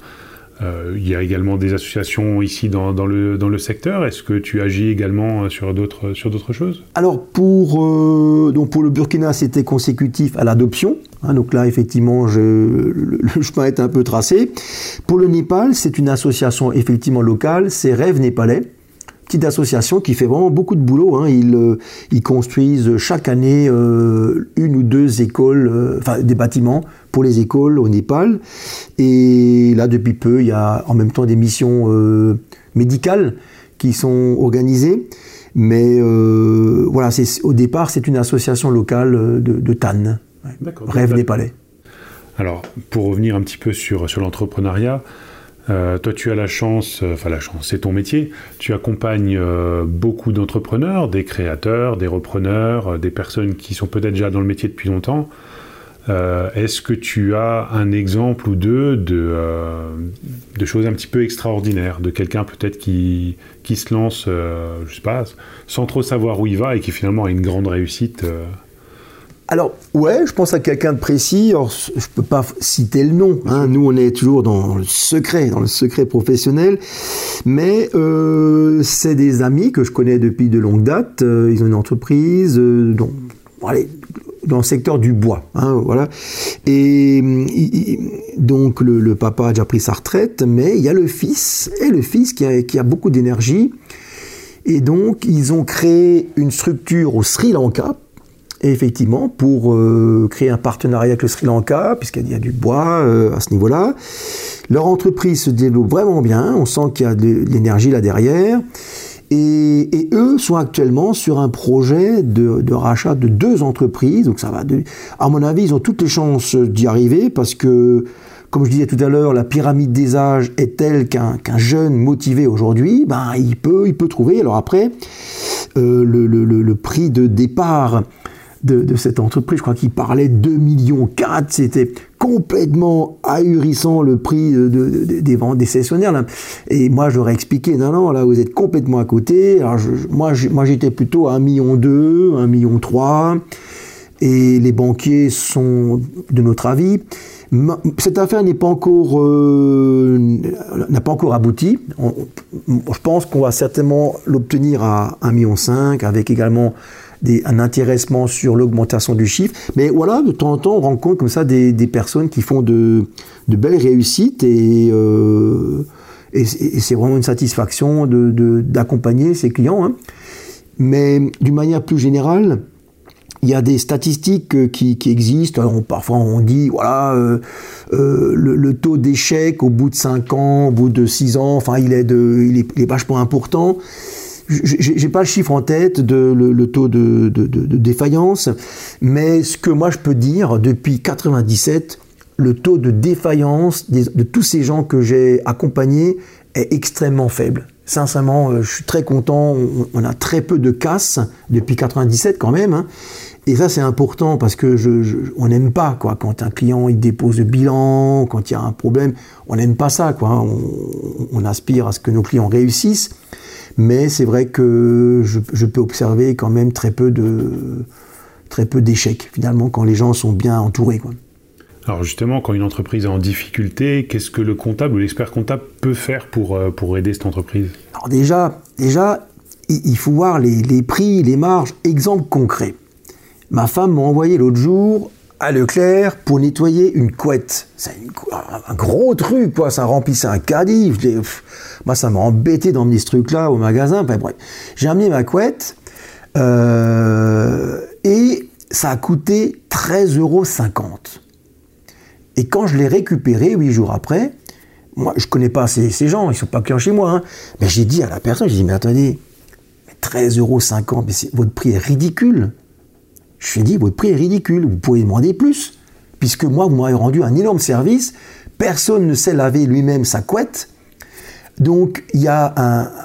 Il y a également des associations ici dans, le, secteur. Est-ce que tu agis également sur d'autres, sur d'autres choses? Alors pour, donc pour le Burkina, c'était consécutif à l'adoption. Hein, donc là, effectivement, je, le, le, chemin est un peu tracé. Pour le Népal, c'est une association effectivement locale, c'est Rêve Népalais petite association qui fait vraiment beaucoup de boulot. Hein. Ils, euh, ils, construisent chaque année euh, une ou deux écoles, euh, enfin des bâtiments pour les écoles au Népal. Et là, depuis peu, il y a en même temps des missions médicales qui sont organisées. Mais voilà, au départ, c'est une association locale de, de Tannes. Rêve népalais. Alors, pour revenir un petit peu sur, sur l'entrepreneuriat, euh, toi, tu as la chance, euh, enfin la chance, c'est ton métier. Tu accompagnes euh, beaucoup d'entrepreneurs, des créateurs, des repreneurs, des personnes qui sont peut-être déjà dans le métier depuis longtemps. Est-ce que tu as un exemple ou deux de, de choses un petit peu extraordinaires, de quelqu'un peut-être qui, qui se lance, je sais pas, sans trop savoir où il va et qui finalement a une grande réussite alors, ouais, je pense à quelqu'un de précis. Alors, je peux pas citer le nom. Hein. Nous, on est toujours dans le secret, dans le secret professionnel. Mais euh, c'est des amis que je connais depuis de longue date. Euh, ils ont une entreprise euh, dans le secteur du bois. Hein, voilà. Et donc le, papa a déjà pris sa retraite, mais il y a le fils, et le fils qui a, qui a beaucoup d'énergie. Et donc ils ont créé une structure au Sri Lanka, effectivement, pour euh, créer un partenariat avec le Sri Lanka, puisqu'il y a du bois euh, à ce niveau-là. Leur entreprise se développe vraiment bien, on sent qu'il y a de l'énergie là derrière. Et, eux sont actuellement sur un projet de, rachat de deux entreprises. Donc ça va. à mon avis, ils ont toutes les chances d'y arriver parce que, comme je disais tout à l'heure, la pyramide des âges est telle qu'un jeune motivé aujourd'hui, ben, il, peut, il peut trouver. Alors après, euh, le, prix de départ de, cette entreprise. Je crois qu'il parlait 2 millions 4. C'était complètement ahurissant le prix des ventes des sessionnaires. Et moi, j'aurais expliqué, non, non, là, vous êtes complètement à côté. Alors, moi, j'étais plutôt à 1 million 2, 1 million 3. Et les banquiers sont de notre avis. Cette affaire n'est pas encore euh, n'a pas encore abouti. je pense qu'on va certainement l'obtenir à 1,5 million avec également un intéressement sur l'augmentation du chiffre. Mais voilà, de temps en temps, on rencontre comme ça des, personnes qui font de, belles réussites et, euh, et, c'est vraiment une satisfaction d'accompagner de, ces clients. Hein. Mais d'une manière plus générale, il y a des statistiques qui, existent. parfois, on dit, voilà, euh, euh, le, taux d'échec au bout de 5 ans, au bout de 6 ans, enfin, il est, de, il est, il est vachement important j'ai pas le chiffre en tête de le, taux de, défaillance, mais ce que moi je peux dire depuis 97, le taux de défaillance de tous ces gens que j'ai accompagnés est extrêmement faible. Sincèrement, euh, je suis très content. On, a très peu de casses depuis 97 quand même. Hein. Et ça, c'est important parce que on n'aime pas quoi quand un client il dépose le bilan, quand il y a un problème, on n'aime pas ça quoi. On, aspire à ce que nos clients réussissent mais c'est vrai que je, peux observer quand même très peu de très peu d'échecs finalement quand les gens sont bien entourés. Quoi. Alors justement, quand une entreprise est en difficulté, qu'est-ce que le comptable ou l'expert comptable peut faire pour, euh, pour aider cette entreprise? Alors déjà, déjà, il faut voir les, les prix, les marges. Exemple concret. Ma femme m'a envoyé l'autre jour à Leclerc pour nettoyer une couette. C'est un gros truc, quoi. Ça remplissait un caddie. moi, ça m'a embêté d'emmener ce truc-là au magasin. j'ai amené ma couette euh, et ça a coûté 13,50 euros. Et quand je l'ai récupéré, huit jours après, moi, je connais pas ces, gens, ils sont pas clients chez moi. Hein, mais j'ai dit à la personne, j'ai dit, mais attendez, 13,50 euros, votre prix est ridicule. Je lui ai dit, votre prix est ridicule, vous pouvez demander plus, puisque moi, vous m'avez rendu un énorme service, personne ne sait laver lui-même sa couette, donc il y a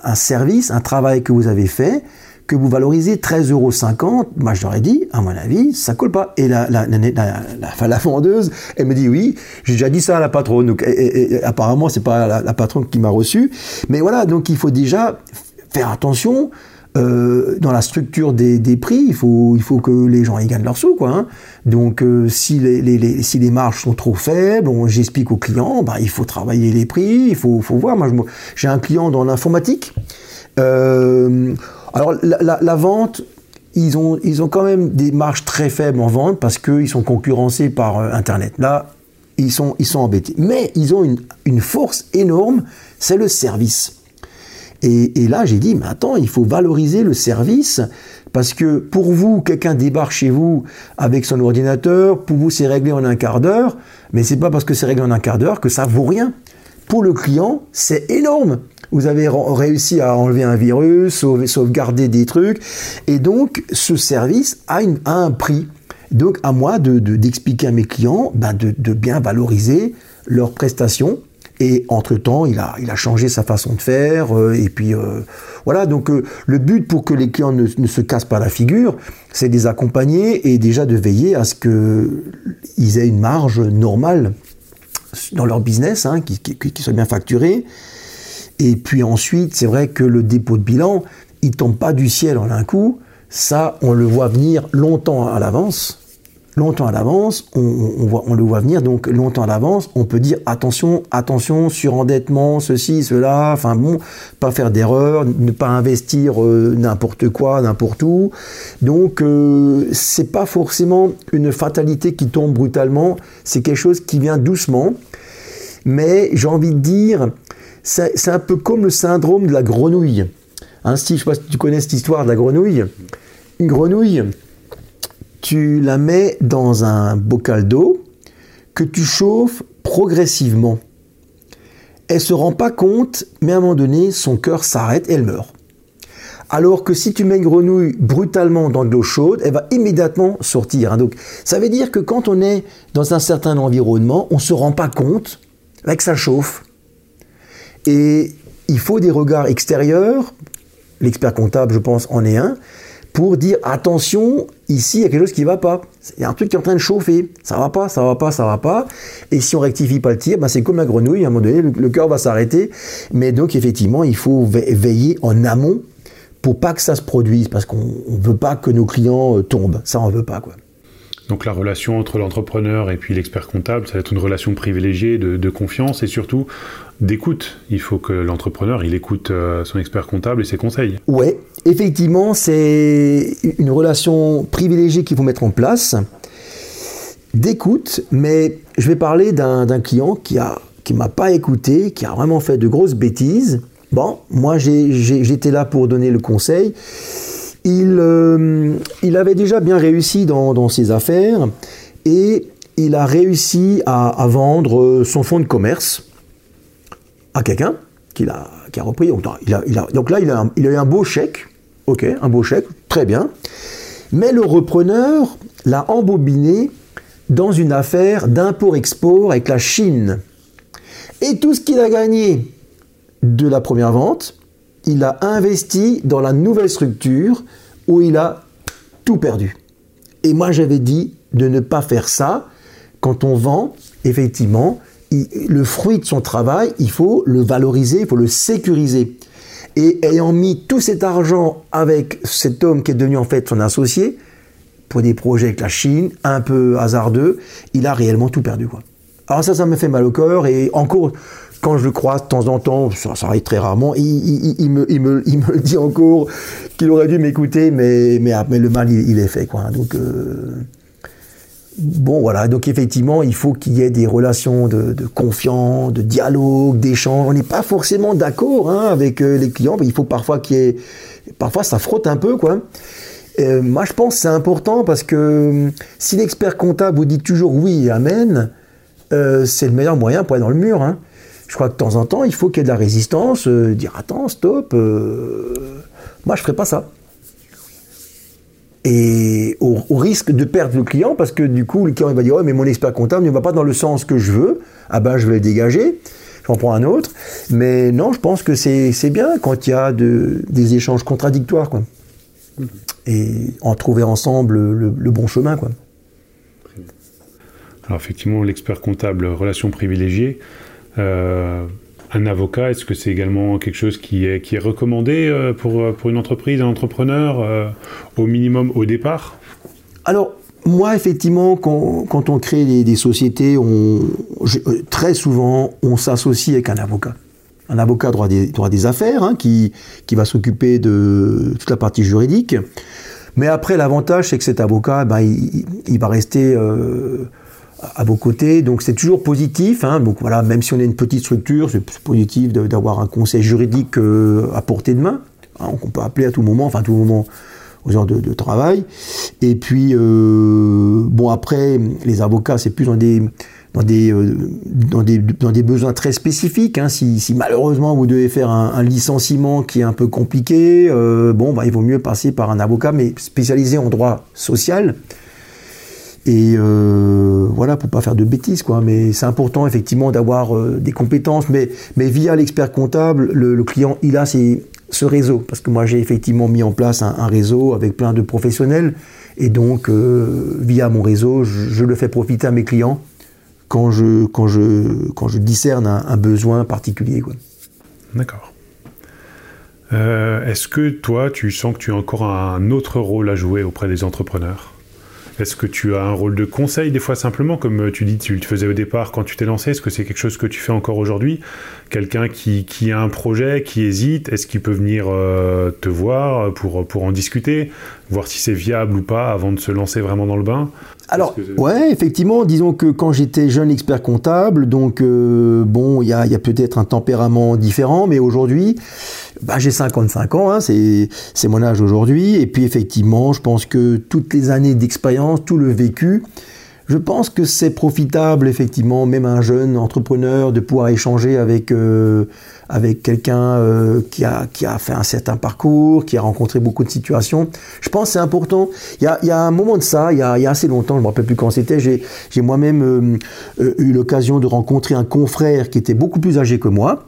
un, service, un travail que vous avez fait, que vous valorisez 13,50 euros. Moi, je leur ai dit, à mon avis, ça colle pas. Et la, la, vendeuse, elle me dit oui, j'ai déjà dit ça à la patronne. Donc, et, apparemment, c'est pas la, patronne qui m'a reçu. Mais voilà, donc il faut déjà faire attention. Euh, dans la structure des, prix, il faut, il faut que les gens y gagnent leur sous. Quoi, hein. Donc euh, si, les, si les marges sont trop faibles, j'explique aux clients, bah, il faut travailler les prix, il faut, faut voir. Moi, j'ai un client dans l'informatique. Euh, alors la, vente, ils ont, ils ont quand même des marges très faibles en vente parce qu'ils sont concurrencés par Internet. Là, ils sont, ils sont embêtés. Mais ils ont une, une force énorme, c'est le service. Et, là, j'ai dit, mais attends, il faut valoriser le service, parce que pour vous, quelqu'un débarque chez vous avec son ordinateur, pour vous, c'est réglé en un quart d'heure, mais c'est pas parce que c'est réglé en un quart d'heure que ça vaut rien. Pour le client, c'est énorme. Vous avez réussi à enlever un virus, sauvegarder des trucs, et donc ce service a, un prix. Donc à moi d'expliquer de, à mes clients ben, de, de bien valoriser leurs prestations et entre-temps, il a, il a changé sa façon de faire. Euh, et puis, euh, voilà. Donc, euh, le but pour que les clients ne, se cassent pas la figure, c'est de les accompagner et déjà de veiller à ce qu'ils aient une marge normale dans leur business, hein, qui, qui, soit bien facturé. Et puis ensuite, c'est vrai que le dépôt de bilan, il tombe pas du ciel en un coup. Ça, on le voit venir longtemps à l'avance longtemps à l'avance, on, le voit venir, donc longtemps à l'avance, on peut dire attention, attention, surendettement, ceci, cela, enfin bon, pas faire d'erreur, ne pas investir euh, n'importe quoi, n'importe où. Donc euh, c'est pas forcément une fatalité qui tombe brutalement, c'est quelque chose qui vient doucement. Mais j'ai envie de dire, c'est un peu comme le syndrome de la grenouille. Hein, je sais pas si tu connais cette histoire de la grenouille. Une grenouille, tu la mets dans un bocal d'eau que tu chauffes progressivement. Elle se rend pas compte, mais à un moment donné, son cœur s'arrête et elle meurt. Alors que si tu mets une grenouille brutalement dans de l'eau chaude, elle va immédiatement sortir. Hein. Donc, ça veut dire que quand on est dans un certain environnement, on ne se rend pas compte que ça chauffe. Et il faut des regards extérieurs, l'expert comptable, je pense, en est un, pour dire attention, ici il y a quelque chose qui ne va pas. Il y a un truc qui est en train de chauffer. Ça va pas, ça va pas, ça va pas. Et si on rectifie pas le tir, ben c'est comme la grenouille, à un moment donné, le, cœur va s'arrêter. Mais donc effectivement, il faut veiller en amont pour pas que ça se produise, parce qu'on ne veut pas que nos clients euh, tombent. Ça, on veut pas, quoi. Donc la relation entre l'entrepreneur et puis l'expert comptable, ça va être une relation privilégiée de, confiance et surtout d'écoute. Il faut que l'entrepreneur, il écoute euh, son expert comptable et ses conseils. Ouais, effectivement, c'est une relation privilégiée qu'il faut mettre en place d'écoute, mais je vais parler d'un client qui a qui m'a pas écouté, qui a vraiment fait de grosses bêtises. Bon, moi j'étais là pour donner le conseil euh, il, avait déjà bien réussi dans, ses affaires et il a réussi à, vendre son fonds de commerce quelqu'un qui, a, qui a repris. Donc, là, il a, il a eu un beau chèque. Ok, un beau chèque, très bien. Mais le repreneur l'a embobiné dans une affaire d'import-export avec la Chine. Et tout ce qu'il a gagné de la première vente, il a investi dans la nouvelle structure où il a tout perdu. Et moi, j'avais dit de ne pas faire ça. Quand on vend, effectivement, le fruit de son travail, il faut le valoriser, il faut le sécuriser. Et ayant mis tout cet argent avec cet homme qui est devenu en fait son associé, pour des projets avec la Chine, un peu hasardeux, il a réellement tout perdu. Alors ça, ça me fait mal au cœur. Et encore, quand je le croise de temps en temps, ça, arrive très rarement, il, me, dit encore qu'il aurait dû m'écouter, mais, mais, le mal, il, est fait. Donc, euh, bon, voilà. Donc, effectivement, il faut qu'il y ait des relations de, confiance, de dialogue, d'échange. On n'est pas forcément d'accord hein, avec euh, les clients. Il faut parfois qu'il y ait. Parfois, ça frotte un peu, quoi. Euh, moi, je pense que c'est important parce que si l'expert comptable vous dit toujours oui, amen, c'est le meilleur moyen pour aller dans le mur. Hein je crois que de temps en temps, il faut qu'il y ait de la résistance, euh, dire attends, stop, euh, moi je ne ferai pas ça. Et au, risque de perdre le client, parce que du coup, le client il va dire ouais, mais mon expert comptable ne va pas dans le sens que je veux, ah ben je vais le dégager, j'en prends un autre. Mais non, je pense que c'est bien quand il y a de, des échanges contradictoires, quoi. Et en trouver ensemble le, le bon chemin, quoi. Alors effectivement, l'expert comptable, relation privilégiée, euh, un avocat, est-ce que c'est également quelque chose qui est, qui est recommandé euh, pour, euh, pour une entreprise, un entrepreneur, au minimum au départ? Alors, moi, effectivement, quand, quand on crée des, sociétés, on, très souvent, on s'associe avec un avocat. Un avocat droit des, des affaires, hein, qui, qui va s'occuper de toute la partie juridique. Mais après, l'avantage, c'est que cet avocat, ben, il, va rester à vos côtés. Donc c'est toujours positif. Hein. Donc voilà, même si on est une petite structure, c'est positif d'avoir un conseil juridique euh, à portée de main. Hein, qu'on peut appeler à tout moment, enfin à tout moment aux heures de, travail. Et puis euh, bon après, les avocats, c'est plus dans des dans des, euh, dans des, dans des besoins très spécifiques. Hein. Si, malheureusement vous devez faire un, un, licenciement qui est un peu compliqué, bon, bah, il vaut mieux passer par un avocat, mais spécialisé en droit social. Et euh, voilà, pour pas faire de bêtises, quoi. Mais c'est important, effectivement, d'avoir euh, des compétences. Mais, mais via l'expert comptable, le, client, il a ce réseau. Parce que moi, j'ai effectivement mis en place un, réseau avec plein de professionnels. Et donc, euh, via mon réseau, je, le fais profiter à mes clients quand je, quand je, quand je discerne un, besoin particulier. D'accord. Est-ce que toi, tu sens que tu as encore un autre rôle à jouer auprès des entrepreneurs? Est-ce que tu as un rôle de conseil des fois simplement, comme tu dis, tu le faisais au départ quand tu t'es lancé? Est-ce que c'est quelque chose que tu fais encore aujourd'hui? Quelqu'un qui, qui, a un projet, qui hésite, est-ce qu'il peut venir euh, te voir pour, pour en discuter, voir si c'est viable ou pas avant de se lancer vraiment dans le bain. Alors, ouais, effectivement, disons que quand j'étais jeune expert comptable, donc euh, bon, il y a, y a peut-être un tempérament différent, mais aujourd'hui, bah, j'ai 55 ans, hein, c'est mon âge aujourd'hui, et puis effectivement, je pense que toutes les années d'expérience, tout le vécu, je pense que c'est profitable, effectivement, même un jeune entrepreneur, de pouvoir échanger avec, euh, avec quelqu'un euh, qui, a, qui a fait un certain parcours, qui a rencontré beaucoup de situations. Je pense que c'est important. Il y, a, un moment de ça, il y a, assez longtemps, je ne me rappelle plus quand c'était, j'ai moi-même euh, eu l'occasion de rencontrer un confrère qui était beaucoup plus âgé que moi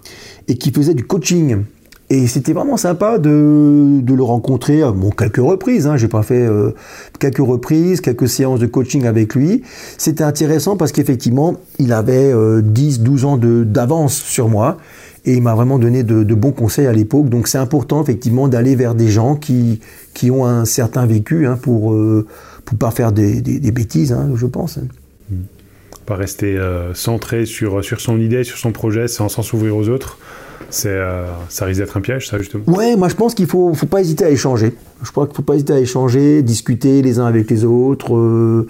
et qui faisait du coaching. Et c'était vraiment sympa de, de, le rencontrer, bon, quelques reprises, hein, j'ai pas fait euh, quelques reprises, quelques séances de coaching avec lui. C'était intéressant parce qu'effectivement, il avait 10, euh, 12 ans d'avance sur moi et il m'a vraiment donné de, de, bons conseils à l'époque. Donc c'est important effectivement d'aller vers des gens qui, qui ont un certain vécu hein, pour ne euh, pas faire des, des, des bêtises, hein, je pense. Mmh. Pas rester centré sur, sur son idée, sur son projet sans s'ouvrir aux autres c'est, euh, ça risque d'être un piège, ça, justement Ouais, moi je pense qu'il ne faut, faut pas hésiter à échanger. Je crois qu'il ne faut pas hésiter à échanger, discuter les uns avec les autres. Euh,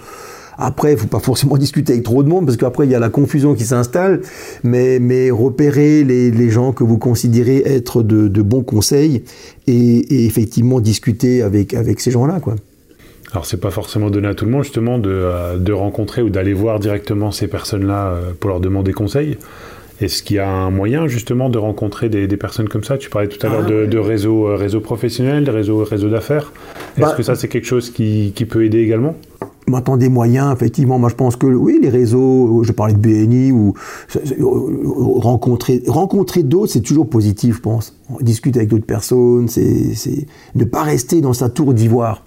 après, il ne faut pas forcément discuter avec trop de monde, parce qu'après, il y a la confusion qui s'installe. Mais, mais repérer les, les, gens que vous considérez être de, de bons conseils et, et, effectivement discuter avec, avec ces gens-là. quoi. Alors c'est pas forcément donné à tout le monde justement de, euh, de rencontrer ou d'aller voir directement ces personnes-là pour leur demander conseil. Est-ce qu'il y a un moyen justement de rencontrer des, personnes comme ça? Tu parlais tout à l'heure ah, de, réseaux euh, réseau professionnels, de réseaux réseau d'affaires. Est-ce bah, que ça c'est quelque chose qui, peut aider également? Maintenant des moyens, effectivement, moi je pense que oui, les réseaux, je parlais de BNI ou rencontrer, rencontrer d'autres, c'est toujours positif, je pense. Discuter avec d'autres personnes, c'est ne pas rester dans sa tour d'ivoire,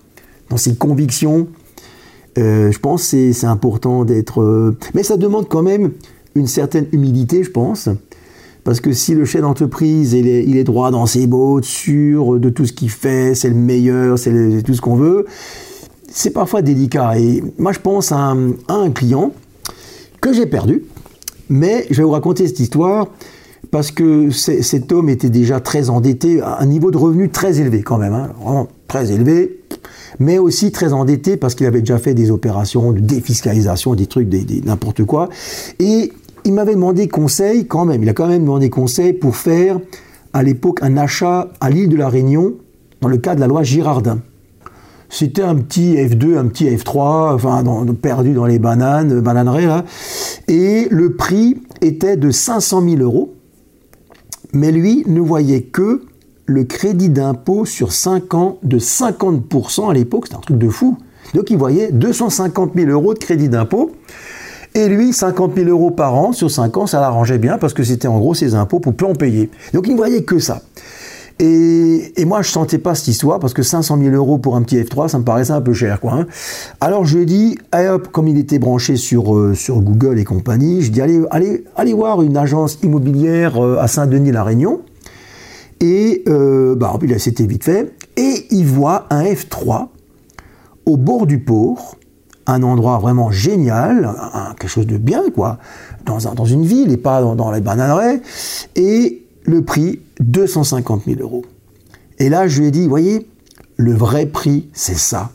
dans ses convictions. Euh, je pense que c'est important d'être. Euh, mais ça demande quand même une certaine humilité, je pense. Parce que si le chef d'entreprise, il il est, droit dans ses bottes, sûr de tout ce qu'il fait, c'est le meilleur, c'est tout ce qu'on veut, c'est parfois délicat. Et moi, je pense à un, client que j'ai perdu, mais je vais vous raconter cette histoire parce que cet homme était déjà très endetté, à un niveau de revenu très élevé quand même, hein, vraiment très élevé, mais aussi très endetté parce qu'il avait déjà fait des opérations de défiscalisation, des trucs, n'importe quoi. Et il m'avait demandé conseil quand même, il a quand même demandé conseil pour faire à l'époque un achat à l'île de la Réunion dans le cadre de la loi Girardin. C'était un petit F2, un petit F3, enfin perdu dans les bananes, bananeraies là. Et le prix était de 500 000 euros. Mais lui ne voyait que le crédit d'impôt sur 5 ans de 50% à l'époque, c'est un truc de fou. Donc il voyait 250 000 euros de crédit d'impôt. Et lui, 50 000 euros par an sur 5 ans, ça l'arrangeait bien parce que c'était en gros ses impôts pour plus en payer. Donc il ne voyait que ça. Et, moi, je sentais pas cette histoire parce que 500 000 euros pour un petit F3, ça me paraissait un peu cher, quoi. Hein. Alors je lui ai dit, hop, comme il était branché sur, euh, sur Google et compagnie, je dis allez, allez, allez voir une agence immobilière euh, à Saint-Denis-la Réunion. Et euh, bah, c'était vite fait. Et il voit un F3 au bord du port un endroit vraiment génial, quelque chose de bien, quoi, dans, une ville et pas dans, les bananerais, et le prix 250 000 euros. Et là, je lui ai dit, voyez, le vrai prix, c'est ça.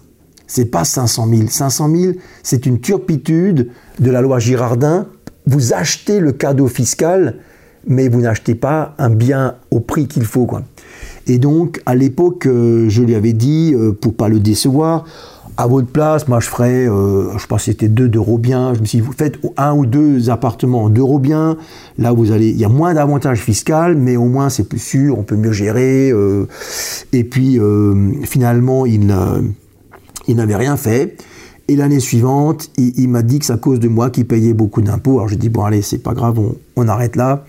C'est pas 500 000. 500 000, c'est une turpitude de la loi Girardin. Vous achetez le cadeau fiscal, mais vous n'achetez pas un bien au prix qu'il faut, quoi. Et donc, à l'époque, euh, je lui avais dit, euh, pour pas le décevoir, à votre place, moi je ferais, euh, je pas si c'était deux d'euros bien. Je vous faites un ou deux appartements d'euros bien. Là, vous allez, il y a moins d'avantages fiscaux, mais au moins c'est plus sûr, on peut mieux gérer. Euh, et puis euh, finalement, il n'avait rien fait. Et l'année suivante, il, m'a dit que c'est à cause de moi qu'il payait beaucoup d'impôts. Alors j'ai dit bon allez, c'est pas grave, on arrête là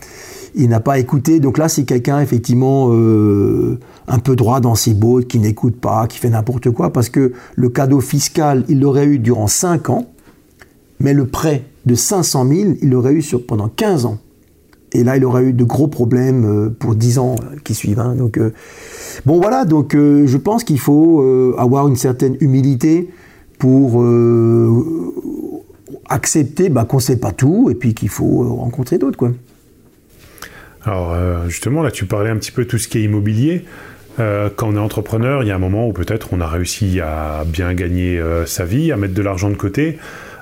il n'a pas écouté. Donc là, c'est quelqu'un effectivement euh, un peu droit dans ses bottes, qui n'écoute pas, qui fait n'importe quoi, parce que le cadeau fiscal, il l'aurait eu durant 5 ans, mais le prêt de 500 000, il l'aurait eu sur, pendant 15 ans. Et là, il aurait eu de gros problèmes euh, pour 10 ans euh, qui suivent. Hein. Donc, bon, voilà, donc je pense qu'il faut avoir une certaine humilité pour accepter bah, qu'on ne sait pas tout et puis qu'il faut rencontrer d'autres. quoi. Alors justement, là tu parlais un petit peu de tout ce qui est immobilier. quand on est entrepreneur, il y a un moment où peut-être on a réussi à bien gagner sa vie, à mettre de l'argent de côté.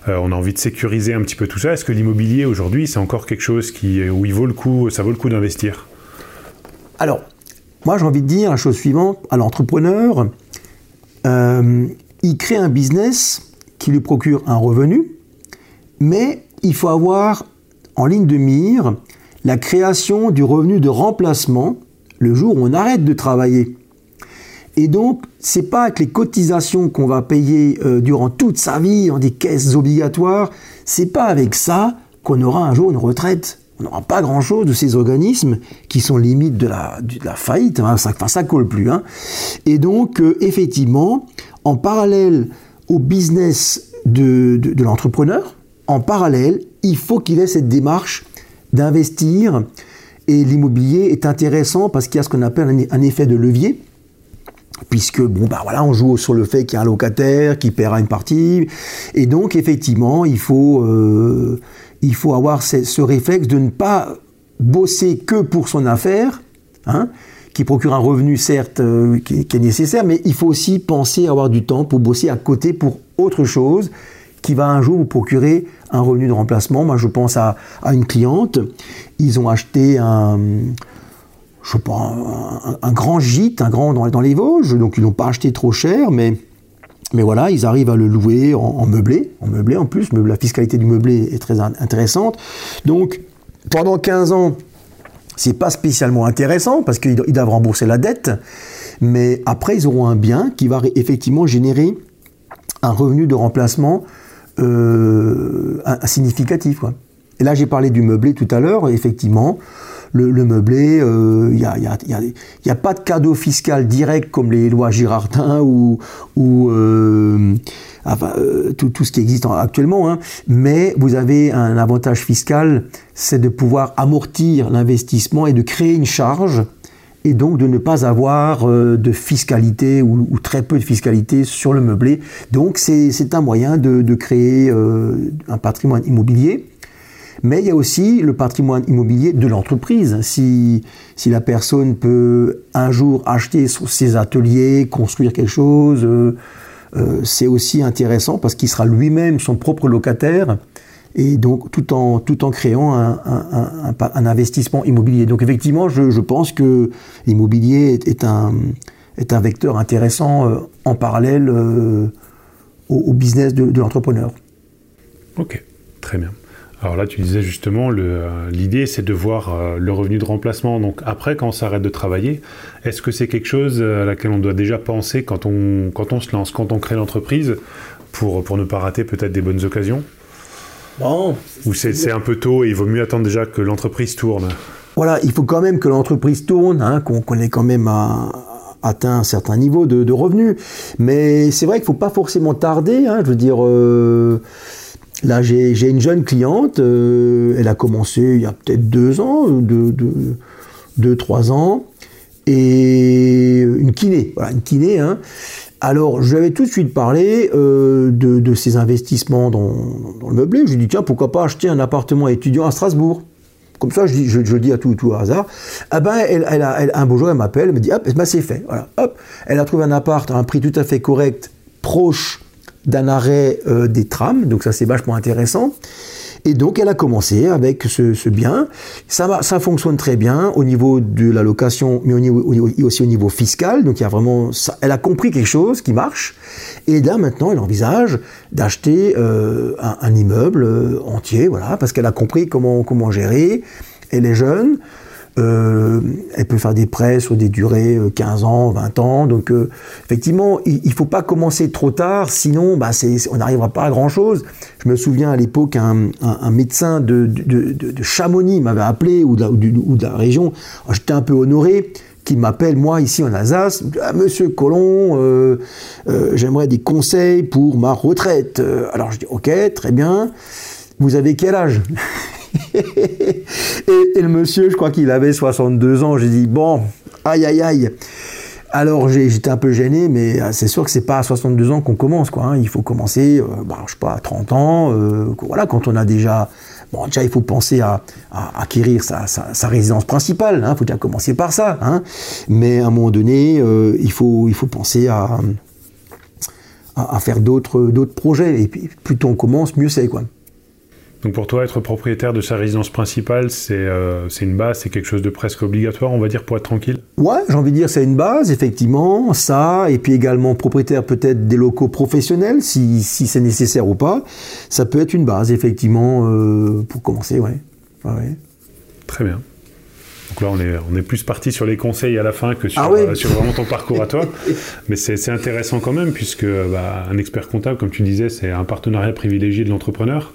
Euh, on a envie de sécuriser un petit peu tout ça. Est-ce que l'immobilier aujourd'hui, c'est encore quelque chose qui, où il vaut le coup, ça vaut le coup d'investir? Alors, moi j'ai envie de dire la chose suivante à l'entrepreneur. Euh, il crée un business qui lui procure un revenu, mais il faut avoir en ligne de mire la création du revenu de remplacement le jour où on arrête de travailler. Et donc, c'est pas avec les cotisations qu'on va payer euh, durant toute sa vie dans des caisses obligatoires, c'est pas avec ça qu'on aura un jour une retraite. On n'aura pas grand-chose de ces organismes qui sont limite de la, de la faillite. Ça colle plus. Hein. Et donc, euh, effectivement, en parallèle au business de, de, l'entrepreneur, en parallèle, il faut qu'il ait cette démarche d'investir. Et l'immobilier est intéressant parce qu'il y a ce qu'on appelle un effet de levier. Puisque bon bah voilà on joue sur le fait qu'il y a un locataire qui paiera une partie. Et donc effectivement il faut euh, il faut avoir ce, réflexe de ne pas bosser que pour son affaire hein, qui procure un revenu certes euh, qui, est nécessaire mais il faut aussi penser à avoir du temps pour bosser à côté pour autre chose qui va un jour vous procurer un revenu de remplacement. Moi je pense à, une cliente. Ils ont acheté un je sais pas, un, grand gîte, un grand dans, les Vosges, donc ils l'ont pas acheté trop cher, mais, mais voilà, ils arrivent à le louer en, meublé, en meublé en plus, la fiscalité du meublé est très intéressante. Donc, pendant 15 ans, c'est pas spécialement intéressant parce qu'ils doivent rembourser la dette, mais après, ils auront un bien qui va effectivement générer un revenu de remplacement euh, significatif. Et là, j'ai parlé du meublé tout à l'heure, effectivement le, meublé, il euh, n'y a, y a, a, pas de cadeau fiscal direct comme les lois Girardin ou, euh, tout, tout, ce qui existe actuellement, hein. mais vous avez un avantage fiscal, c'est de pouvoir amortir l'investissement et de créer une charge et donc de ne pas avoir de fiscalité ou, très peu de fiscalité sur le meublé. Donc c'est un moyen de, de créer un patrimoine immobilier mais il y a aussi le patrimoine immobilier de l'entreprise. Si, si la personne peut un jour acheter ses ateliers, construire quelque chose, euh, euh, c'est aussi intéressant parce qu'il sera lui-même son propre locataire et donc tout en, tout en créant un, un, investissement immobilier. Donc effectivement, je, je pense que l'immobilier est, un, est un vecteur intéressant euh, en parallèle au, au, business de, l'entrepreneur. Ok, très bien. Alors là, tu disais justement, euh, l'idée c'est de voir euh, le revenu de remplacement. Donc après, quand on s'arrête de travailler, est-ce que c'est quelque chose à laquelle on doit déjà penser quand on, quand on se lance, quand on crée l'entreprise, pour, pour ne pas rater peut-être des bonnes occasions? Bon. Ou c'est un peu tôt et il vaut mieux attendre déjà que l'entreprise tourne Voilà, il faut quand même que l'entreprise tourne, hein, qu'on ait quand même atteint un certain niveau de, revenus. Mais c'est vrai qu'il ne faut pas forcément tarder. Hein, je veux dire, euh, Là, j'ai une jeune cliente, euh, elle a commencé il y a peut-être deux ans, deux, deux, trois ans, et une kiné, voilà, une kiné. Hein. Alors, je lui avais tout de suite parlé euh, de, ses investissements dans, le meublé. Je lui ai dit, tiens, pourquoi pas acheter un appartement étudiant à Strasbourg? Comme ça, je, je, dis à tout, tout hasard. Ah ben, elle, elle a, un beau jour, elle m'appelle, elle me dit, hop, ben, c'est fait. Voilà, hop, elle a trouvé un appart à un prix tout à fait correct, proche d'un arrêt euh, des trams, donc ça c'est vachement intéressant. Et donc elle a commencé avec ce, bien. Ça, ça fonctionne très bien au niveau de la location, mais aussi au niveau fiscal. Donc il y a vraiment, elle a compris quelque chose qui marche. Et là maintenant, elle envisage d'acheter euh, un, immeuble euh, entier, voilà, parce qu'elle a compris comment comment gérer. Elle est jeune. Euh, elle peut faire des prêts sur des durées 15 euh, ans, 20 ans. Donc, euh, effectivement, il ne faut pas commencer trop tard, sinon bah, on n'arrivera pas à grand-chose. Je me souviens à l'époque, un, médecin de, Chamonix m'avait appelé, ou de la, région. J'étais un peu honoré qu'il m'appelle, moi, ici en Alsace. Ah, Monsieur Colomb, j'aimerais des conseils pour ma retraite. Alors, je dis, OK, très bien. Vous avez quel âge? et, le monsieur, je crois qu'il avait 62 ans. J'ai dit, bon, aïe, aïe, aïe. Alors j'étais un peu gêné, mais euh, c'est sûr que c'est pas à 62 ans qu'on commence, quoi. Hein. Il faut commencer, euh, bah, je sais pas, à 30 ans. Euh, voilà, quand on a déjà, bon, déjà il faut penser à, acquérir sa, résidence principale. Il hein. faut déjà commencer par ça. Hein. Mais à un moment donné, il faut il faut penser à à, faire d'autres projets. Et puis plus tôt on commence, mieux c'est, quoi. Donc pour toi, être propriétaire de sa résidence principale, euh, c'est une base, c'est quelque chose de presque obligatoire, on va dire, pour être tranquille? Ouais, j'ai envie de dire c'est une base, effectivement, ça, et puis également propriétaire peut-être des locaux professionnels, si, si c'est nécessaire ou pas, ça peut être une base, effectivement, euh, pour commencer, ouais. ouais. Très bien. Donc là, on est, on est plus parti sur les conseils à la fin que sur, ah euh, sur vraiment ton parcours à toi. Mais c'est intéressant quand même, puisque bah, un expert comptable, comme tu disais, c'est un partenariat privilégié de l'entrepreneur.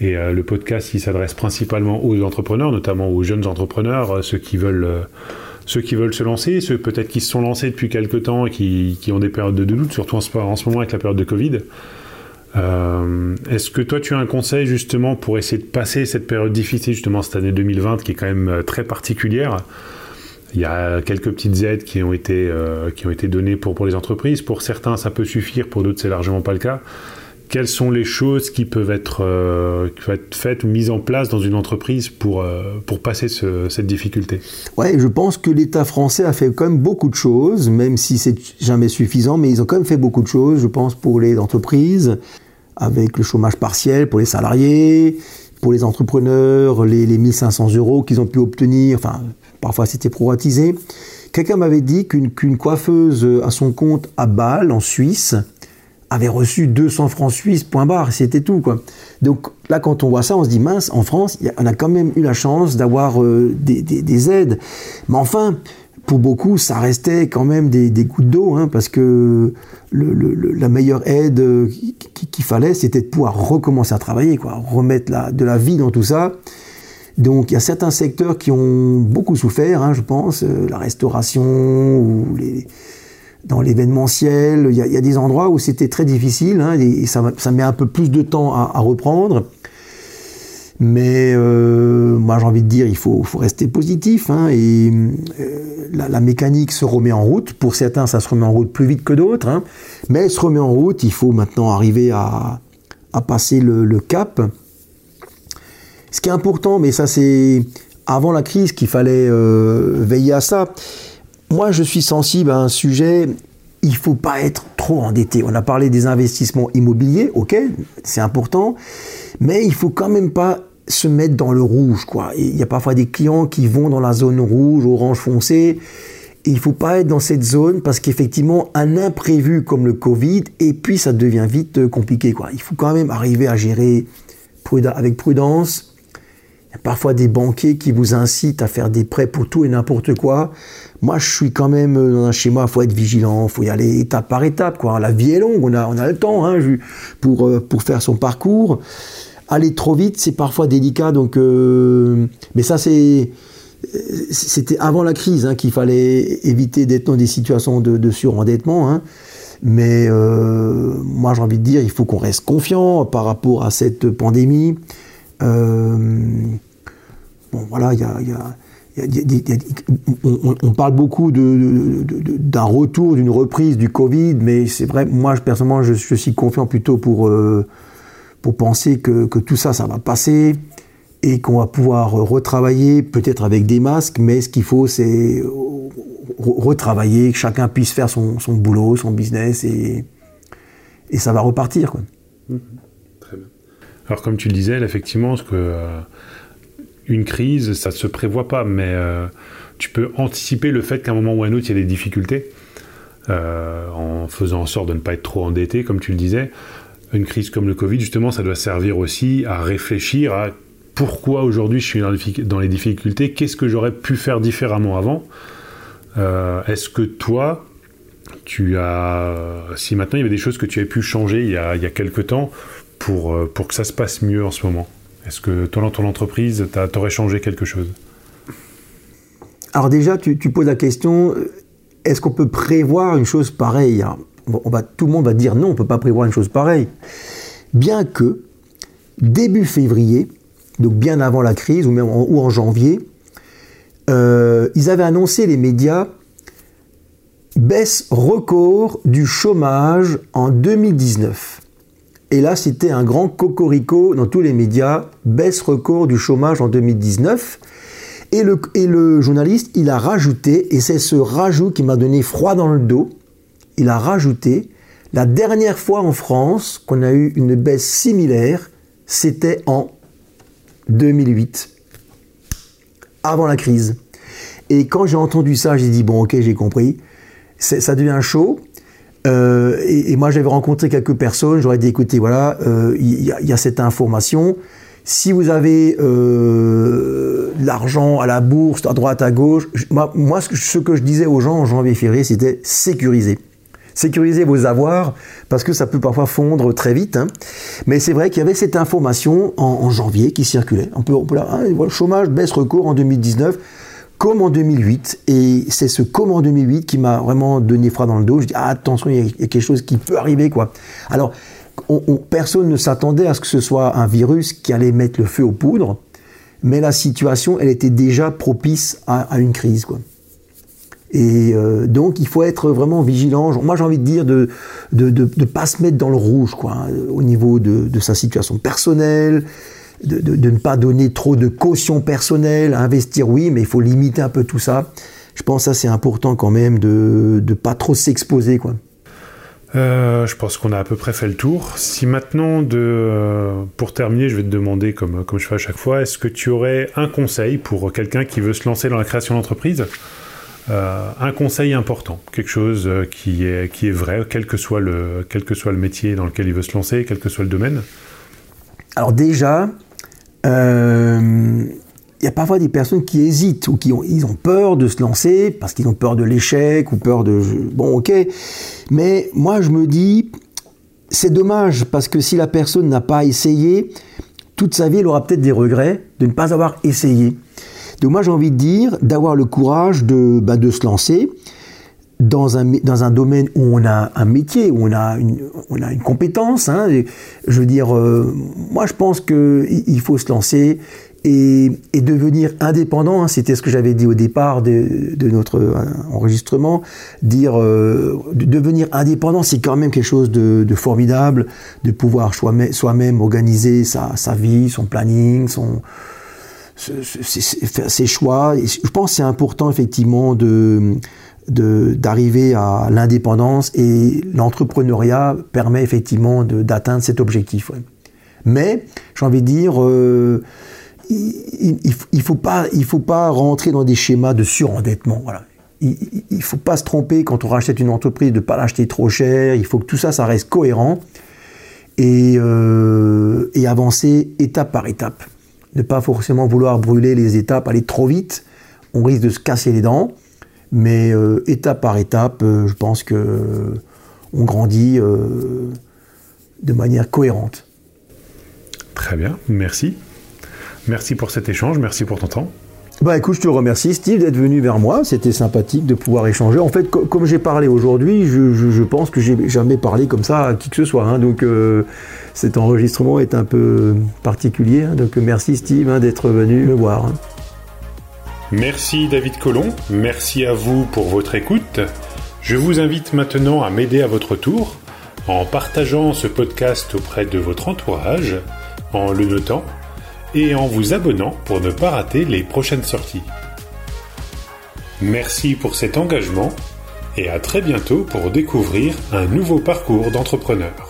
Et euh, le podcast, s'adresse principalement aux entrepreneurs, notamment aux jeunes entrepreneurs, euh, ceux qui veulent, euh, ceux qui veulent se lancer, ceux peut-être qui se sont lancés depuis quelques temps et qui, qui ont des périodes de doute, surtout en ce, en ce, moment avec la période de Covid. Est-ce que toi, tu as un conseil justement pour essayer de passer cette période difficile, justement cette année 2020 qui est quand même très particulière? Il y a quelques petites aides qui ont été, qui ont été données pour, pour les entreprises. Pour certains, ça peut suffire, pour d'autres, c'est largement pas le cas quelles sont les choses qui peuvent être, euh, faites ou mises en place dans une entreprise pour, euh, pour passer cette difficulté Ouais, je pense que l'État français a fait quand même beaucoup de choses, même si c'est jamais suffisant, mais ils ont quand même fait beaucoup de choses, je pense, pour les entreprises, avec le chômage partiel pour les salariés, pour les entrepreneurs, les, les 1500 euros qu'ils ont pu obtenir, enfin, parfois c'était proratisé. Quelqu'un m'avait dit qu'une coiffeuse à son compte à Bâle, en Suisse, avait reçu 200 francs suisses, point barre, c'était tout. Quoi. Donc là, quand on voit ça, on se dit, mince, en France, on a quand même eu la chance d'avoir euh, des, aides. Mais enfin, pour beaucoup, ça restait quand même des, gouttes d'eau, hein, parce que la meilleure aide qu'il fallait, c'était de pouvoir recommencer à travailler, quoi, remettre la, de la vie dans tout ça. Donc il y a certains secteurs qui ont beaucoup souffert, hein, je pense, euh, la restauration les dans l'événementiel. Il, y, a des endroits où c'était très difficile hein, ça, met un peu plus de temps à, reprendre. Mais euh, moi j'ai envie de dire, il faut, rester positif. Hein, et euh, la, mécanique se remet en route. Pour certains, ça se remet en route plus vite que d'autres. Hein, mais elle se remet en route. Il faut maintenant arriver à, passer le, cap. Ce qui est important, mais ça c'est avant la crise qu'il fallait euh, veiller à ça moi, je suis sensible à un sujet, il faut pas être trop endetté. On a parlé des investissements immobiliers, ok, c'est important, mais il faut quand même pas se mettre dans le rouge, quoi. Il y a parfois des clients qui vont dans la zone rouge, orange foncé. Il faut pas être dans cette zone parce qu'effectivement, un imprévu comme le Covid, et puis ça devient vite euh, compliqué, quoi. Il faut quand même arriver à gérer avec prudence, il y a parfois des banquiers qui vous incitent à faire des prêts pour tout et n'importe quoi. Moi, je suis quand même euh, dans un schéma, il faut être vigilant, il faut y aller étape par étape. La vie est longue, on a, a le temps hein, pour, euh, pour faire son parcours. Aller trop vite, c'est parfois délicat. Donc, euh, mais ça, c'était avant la crise hein, qu'il fallait éviter d'être dans des situations de, surendettement. Hein. Mais moi, j'ai envie de dire, il faut qu'on reste confiant par rapport à cette pandémie. Euh, bon, voilà, on, parle beaucoup d'un retour, d'une reprise du Covid, mais c'est vrai, moi personnellement, je, suis confiant plutôt pour, euh, pour penser que, tout ça, ça va passer et qu'on va pouvoir retravailler, peut-être avec des masques, mais ce qu'il faut, c'est retravailler, que chacun puisse faire son, boulot, son business, et, ça va repartir. Mmh. Alors comme tu le disais, effectivement, que euh, une crise, ça ne se prévoit pas, mais euh, tu peux anticiper le fait qu'à un moment ou à un autre, il y a des difficultés, euh, en faisant en sorte de ne pas être trop endetté, comme tu le disais. Une crise comme le Covid, justement, ça doit servir aussi à réfléchir à pourquoi aujourd'hui je suis dans les difficultés, qu'est-ce que j'aurais pu faire différemment avant. Est-ce que toi, tu as, si maintenant il y avait des choses que tu avais pu changer il y a, il y a quelques temps, pour, euh, pour que ça se passe mieux en ce moment Est-ce que toi, dans ton entreprise, tu aurais changé quelque chose? Alors déjà, tu, poses la question, euh, est-ce qu'on peut prévoir une chose pareille? Tout le monde va dire non, on ne peut pas prévoir une chose pareille. Bien que, début février, donc bien avant la crise, ou même en, ou en janvier, euh, ils avaient annoncé les médias baisse record du chômage en 2019. Et là, c'était un grand cocorico dans tous les médias, baisse record du chômage en 2019. Et le, journaliste, il a rajouté, et c'est ce rajout qui m'a donné froid dans le dos, il a rajouté, la dernière fois en France qu'on a eu une baisse similaire, c'était en 2008, avant la crise. Et quand j'ai entendu ça, j'ai dit, bon ok, j'ai compris, ça devient chaud. Euh, et, moi, j'avais rencontré quelques personnes, j'aurais dit, écoutez, voilà, euh, il y, a cette information. Si vous avez euh, l'argent à la bourse, à droite, à gauche, moi, ce que je disais aux gens en janvier-février, c'était sécuriser. Sécuriser vos avoirs, parce que ça peut parfois fondre très vite. Hein. Mais c'est vrai qu'il y avait cette information en, janvier qui circulait. On peut, on peut hein, le chômage baisse recours en 2019 comme en 2008. Et c'est ce comme en 2008 qui m'a vraiment donné froid dans le dos. Je dis, ah, attention, il y, a quelque chose qui peut arriver, quoi. Alors, personne ne s'attendait à ce que ce soit un virus qui allait mettre le feu aux poudres, mais la situation, elle était déjà propice à, une crise, quoi. Et euh, donc, il faut être vraiment vigilant. Moi, j'ai envie de dire de ne de, pas se mettre dans le rouge, quoi, hein, au niveau de sa situation personnelle, de, ne pas donner trop de caution personnelle, investir oui, mais il faut limiter un peu tout ça. Je pense que ça c'est important quand même de ne pas trop s'exposer. quoi. Euh, je pense qu'on a à peu près fait le tour. Si maintenant, de, euh, pour terminer, je vais te demander, comme, comme je fais à chaque fois, est-ce que tu aurais un conseil pour quelqu'un qui veut se lancer dans la création d'entreprise? Euh, Un conseil important, quelque chose qui est, qui est vrai, quel que, soit le, quel que soit le métier dans lequel il veut se lancer, quel que soit le domaine? Alors déjà, euh, il y a parfois des personnes qui hésitent ou qui ont, ils ont peur de se lancer parce qu'ils ont peur de l'échec ou peur de... Bon, ok. Mais moi, je me dis, c'est dommage parce que si la personne n'a pas essayé, toute sa vie, elle aura peut-être des regrets de ne pas avoir essayé. Donc moi, j'ai envie de dire d'avoir le courage de, bah, de se lancer dans un, dans un domaine où on a un métier, où on a une, on a une compétence. Hein, je veux dire, euh, moi je pense qu'il il faut se lancer et, devenir indépendant. Hein, C'était ce que j'avais dit au départ de, de notre euh, enregistrement. Dire euh, devenir indépendant, c'est quand même quelque chose de, formidable, de pouvoir soi-même organiser sa, sa vie, son planning, son ses choix. Je pense que c'est important effectivement de d'arriver à l'indépendance et l'entrepreneuriat permet effectivement d'atteindre cet objectif. Mais j'ai envie de dire, euh, il ne faut, pas, faut pas rentrer dans des schémas de surendettement. Voilà. Il ne faut pas se tromper quand on rachète une entreprise de ne pas l'acheter trop cher. Il faut que tout ça, ça reste cohérent euh, et avancer étape par étape. Ne pas forcément vouloir brûler les étapes, aller trop vite. On risque de se casser les dents. Mais euh, étape par étape, euh, je pense que euh, on grandit de manière cohérente. Très bien, merci. Merci pour cet échange, merci pour ton temps. Bah écoute, je te remercie Steve d'être venu vers moi, c'était sympathique de pouvoir échanger. En fait, comme j'ai parlé aujourd'hui, je, pense que j'ai jamais parlé comme ça à qui que ce soit. Hein. donc cet enregistrement est un peu particulier. Hein. donc merci Steve hein, d'être venu me voir. Merci David Colomb, merci à vous pour votre écoute. Je vous invite maintenant à m'aider à votre tour en partageant ce podcast auprès de votre entourage, en le notant et en vous abonnant pour ne pas rater les prochaines sorties. Merci pour cet engagement et à très bientôt pour découvrir un nouveau parcours d'entrepreneur.